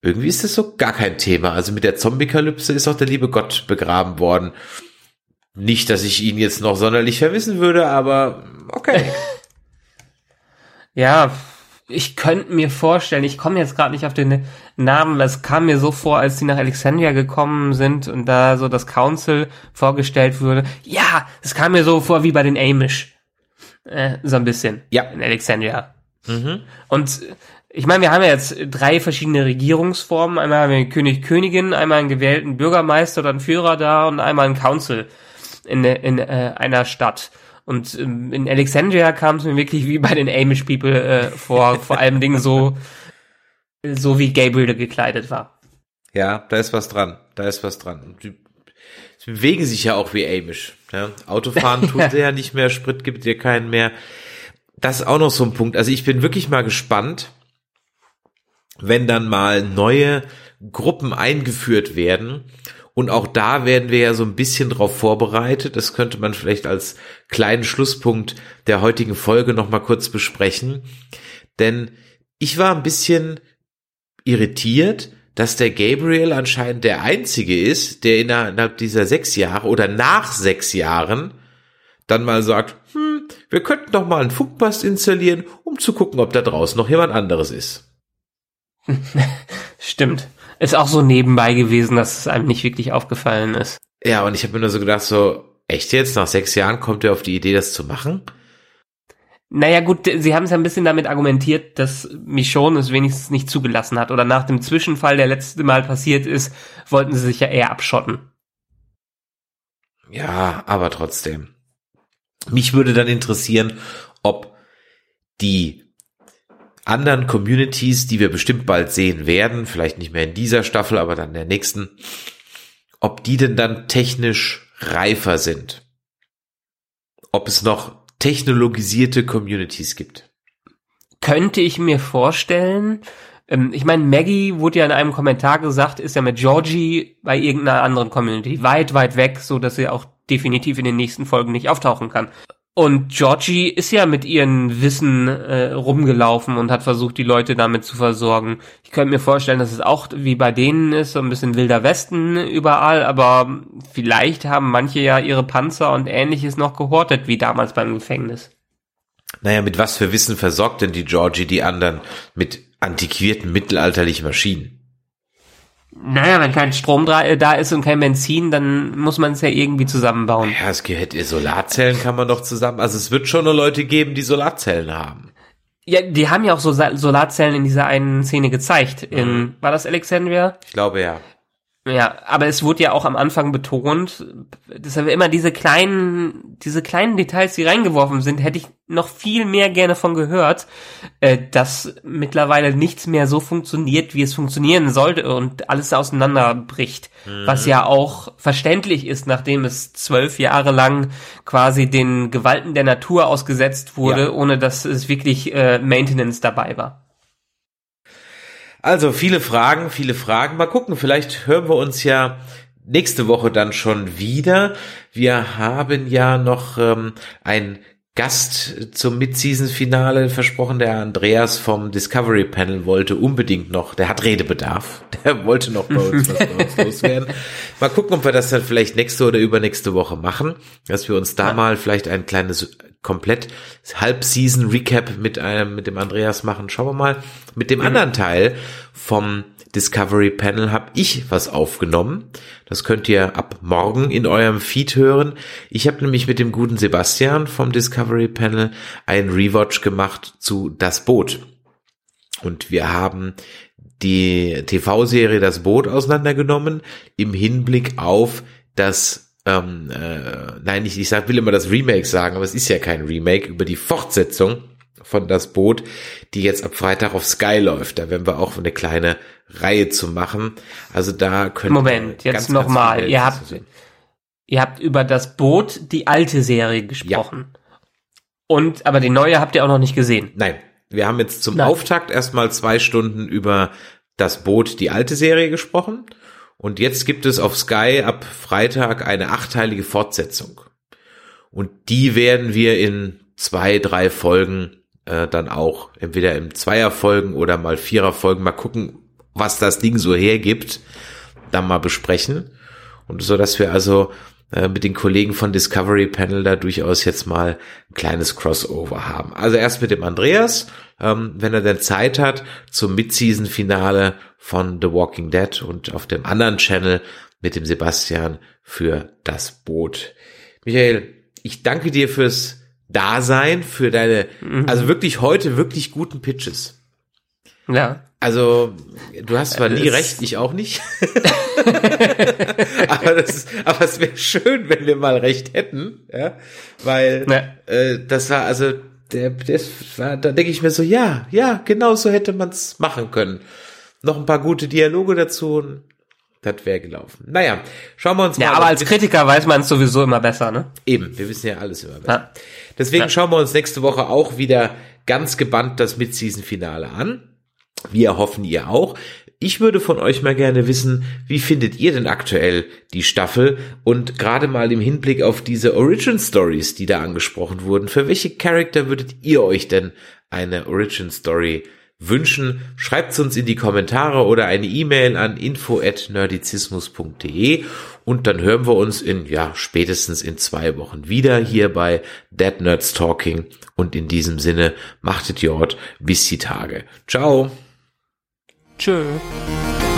irgendwie ist das so gar kein Thema. Also mit der Zombie-Kalypse ist auch der liebe Gott begraben worden. Nicht, dass ich ihn jetzt noch sonderlich vermissen würde, aber okay. ja, ich könnte mir vorstellen, ich komme jetzt gerade nicht auf den Namen, weil es kam mir so vor, als die nach Alexandria gekommen sind und da so das Council vorgestellt wurde. Ja, es kam mir so vor wie bei den Amish. Äh, so ein bisschen. Ja. In Alexandria. Mhm. Und ich meine, wir haben ja jetzt drei verschiedene Regierungsformen. Einmal haben wir einen König, Königin, einmal einen gewählten Bürgermeister oder einen Führer da und einmal einen Council in, in äh, einer Stadt. Und ähm, in Alexandria kam es mir wirklich wie bei den Amish People äh, vor, vor allem Dingen so, so wie Gabriel gekleidet war. Ja, da ist was dran. Da ist was dran. Die, sie bewegen sich ja auch wie Amish. Ja? Autofahren tut ja. ja nicht mehr, Sprit gibt dir keinen mehr. Das ist auch noch so ein Punkt. Also ich bin wirklich mal gespannt, wenn dann mal neue Gruppen eingeführt werden und auch da werden wir ja so ein bisschen drauf vorbereitet. Das könnte man vielleicht als kleinen Schlusspunkt der heutigen Folge noch mal kurz besprechen. Denn ich war ein bisschen irritiert, dass der Gabriel anscheinend der einzige ist, der innerhalb dieser sechs Jahre oder nach sechs Jahren dann mal sagt, hm, wir könnten doch mal einen Funkmast installieren, um zu gucken, ob da draußen noch jemand anderes ist. Stimmt. Ist auch so nebenbei gewesen, dass es einem nicht wirklich aufgefallen ist. Ja, und ich habe mir nur so gedacht, so, echt jetzt, nach sechs Jahren kommt er auf die Idee, das zu machen? Naja gut, sie haben es ja ein bisschen damit argumentiert, dass Michonne es wenigstens nicht zugelassen hat. Oder nach dem Zwischenfall, der letzte Mal passiert ist, wollten sie sich ja eher abschotten. Ja, aber trotzdem. Mich würde dann interessieren, ob die anderen Communities, die wir bestimmt bald sehen werden, vielleicht nicht mehr in dieser Staffel, aber dann in der nächsten, ob die denn dann technisch reifer sind. Ob es noch technologisierte Communities gibt. Könnte ich mir vorstellen. Ähm, ich meine, Maggie wurde ja in einem Kommentar gesagt, ist ja mit Georgie bei irgendeiner anderen Community weit, weit weg, so dass sie auch definitiv in den nächsten Folgen nicht auftauchen kann. Und Georgie ist ja mit ihren Wissen äh, rumgelaufen und hat versucht, die Leute damit zu versorgen. Ich könnte mir vorstellen, dass es auch wie bei denen ist, so ein bisschen wilder Westen überall, aber vielleicht haben manche ja ihre Panzer und ähnliches noch gehortet, wie damals beim Gefängnis. Naja, mit was für Wissen versorgt denn die Georgie die anderen? Mit antiquierten mittelalterlichen Maschinen. Naja, wenn kein Strom äh, da ist und kein Benzin, dann muss man es ja irgendwie zusammenbauen. Ja, es gehört, Solarzellen kann man doch zusammen, also es wird schon nur Leute geben, die Solarzellen haben. Ja, die haben ja auch so Solarzellen in dieser einen Szene gezeigt. In, mhm. war das Alexandria? Ich glaube ja. Ja, aber es wurde ja auch am Anfang betont, deshalb immer diese kleinen, diese kleinen Details, die reingeworfen sind, hätte ich noch viel mehr gerne von gehört, äh, dass mittlerweile nichts mehr so funktioniert, wie es funktionieren sollte und alles auseinanderbricht. Mhm. Was ja auch verständlich ist, nachdem es zwölf Jahre lang quasi den Gewalten der Natur ausgesetzt wurde, ja. ohne dass es wirklich äh, Maintenance dabei war. Also viele Fragen, viele Fragen. Mal gucken, vielleicht hören wir uns ja nächste Woche dann schon wieder. Wir haben ja noch ähm, ein Gast zum Mid-Season-Finale versprochen. Der Andreas vom Discovery Panel wollte unbedingt noch, der hat Redebedarf. Der wollte noch bei uns was bei uns loswerden. Mal gucken, ob wir das dann vielleicht nächste oder übernächste Woche machen, dass wir uns da ja. mal vielleicht ein kleines komplett Halb-Season-Recap mit einem, mit dem Andreas machen. Schauen wir mal. Mit dem mhm. anderen Teil vom Discovery Panel habe ich was aufgenommen. Das könnt ihr ab morgen in eurem Feed hören. Ich habe nämlich mit dem guten Sebastian vom Discovery Panel ein Rewatch gemacht zu Das Boot. Und wir haben die TV-Serie Das Boot auseinandergenommen im Hinblick auf das ähm, äh, nein, ich, ich sag, will immer das Remake sagen, aber es ist ja kein Remake, über die Fortsetzung von Das Boot, die jetzt ab Freitag auf Sky läuft. Da werden wir auch eine kleine Reihe zu machen. Also da können Moment, jetzt nochmal. Ihr habt, ihr habt über Das Boot die alte Serie gesprochen. Ja. Und, aber die neue habt ihr auch noch nicht gesehen. Nein. Wir haben jetzt zum Nein. Auftakt erstmal zwei Stunden über Das Boot, die alte Serie gesprochen. Und jetzt gibt es auf Sky ab Freitag eine achteilige Fortsetzung. Und die werden wir in zwei, drei Folgen äh, dann auch entweder im Zweierfolgen oder mal Viererfolgen mal gucken, was das Ding so hergibt, dann mal besprechen. Und so, dass wir also äh, mit den Kollegen von Discovery Panel da durchaus jetzt mal ein kleines Crossover haben. Also erst mit dem Andreas, ähm, wenn er denn Zeit hat, zum Mid-Season-Finale von The Walking Dead und auf dem anderen Channel mit dem Sebastian für das Boot. Michael, ich danke dir fürs Dasein, für deine, mhm. also wirklich heute wirklich guten Pitches. Ja. Also, du hast zwar nie recht, ich auch nicht. aber das ist, aber es wäre schön, wenn wir mal recht hätten, ja, weil ja. Äh, das war also der, das war, da denke ich mir so, ja, ja, genau so hätte man's machen können. Noch ein paar gute Dialoge dazu, das wäre gelaufen. Naja, schauen wir uns mal. Ja, aber als Kritiker weiß man es sowieso immer besser, ne? Eben, wir wissen ja alles immer besser. Ja. Deswegen ja. schauen wir uns nächste Woche auch wieder ganz gebannt das Mid-Season-Finale an. Wir hoffen ihr auch. Ich würde von euch mal gerne wissen, wie findet ihr denn aktuell die Staffel und gerade mal im Hinblick auf diese Origin Stories, die da angesprochen wurden, für welche Charakter würdet ihr euch denn eine Origin Story wünschen? Schreibt uns in die Kommentare oder eine E-Mail an info@nerdizismus.de und dann hören wir uns in ja spätestens in zwei Wochen wieder hier bei Dead Nerds Talking und in diesem Sinne machtet Jord bis die Tage. Ciao. Tschö.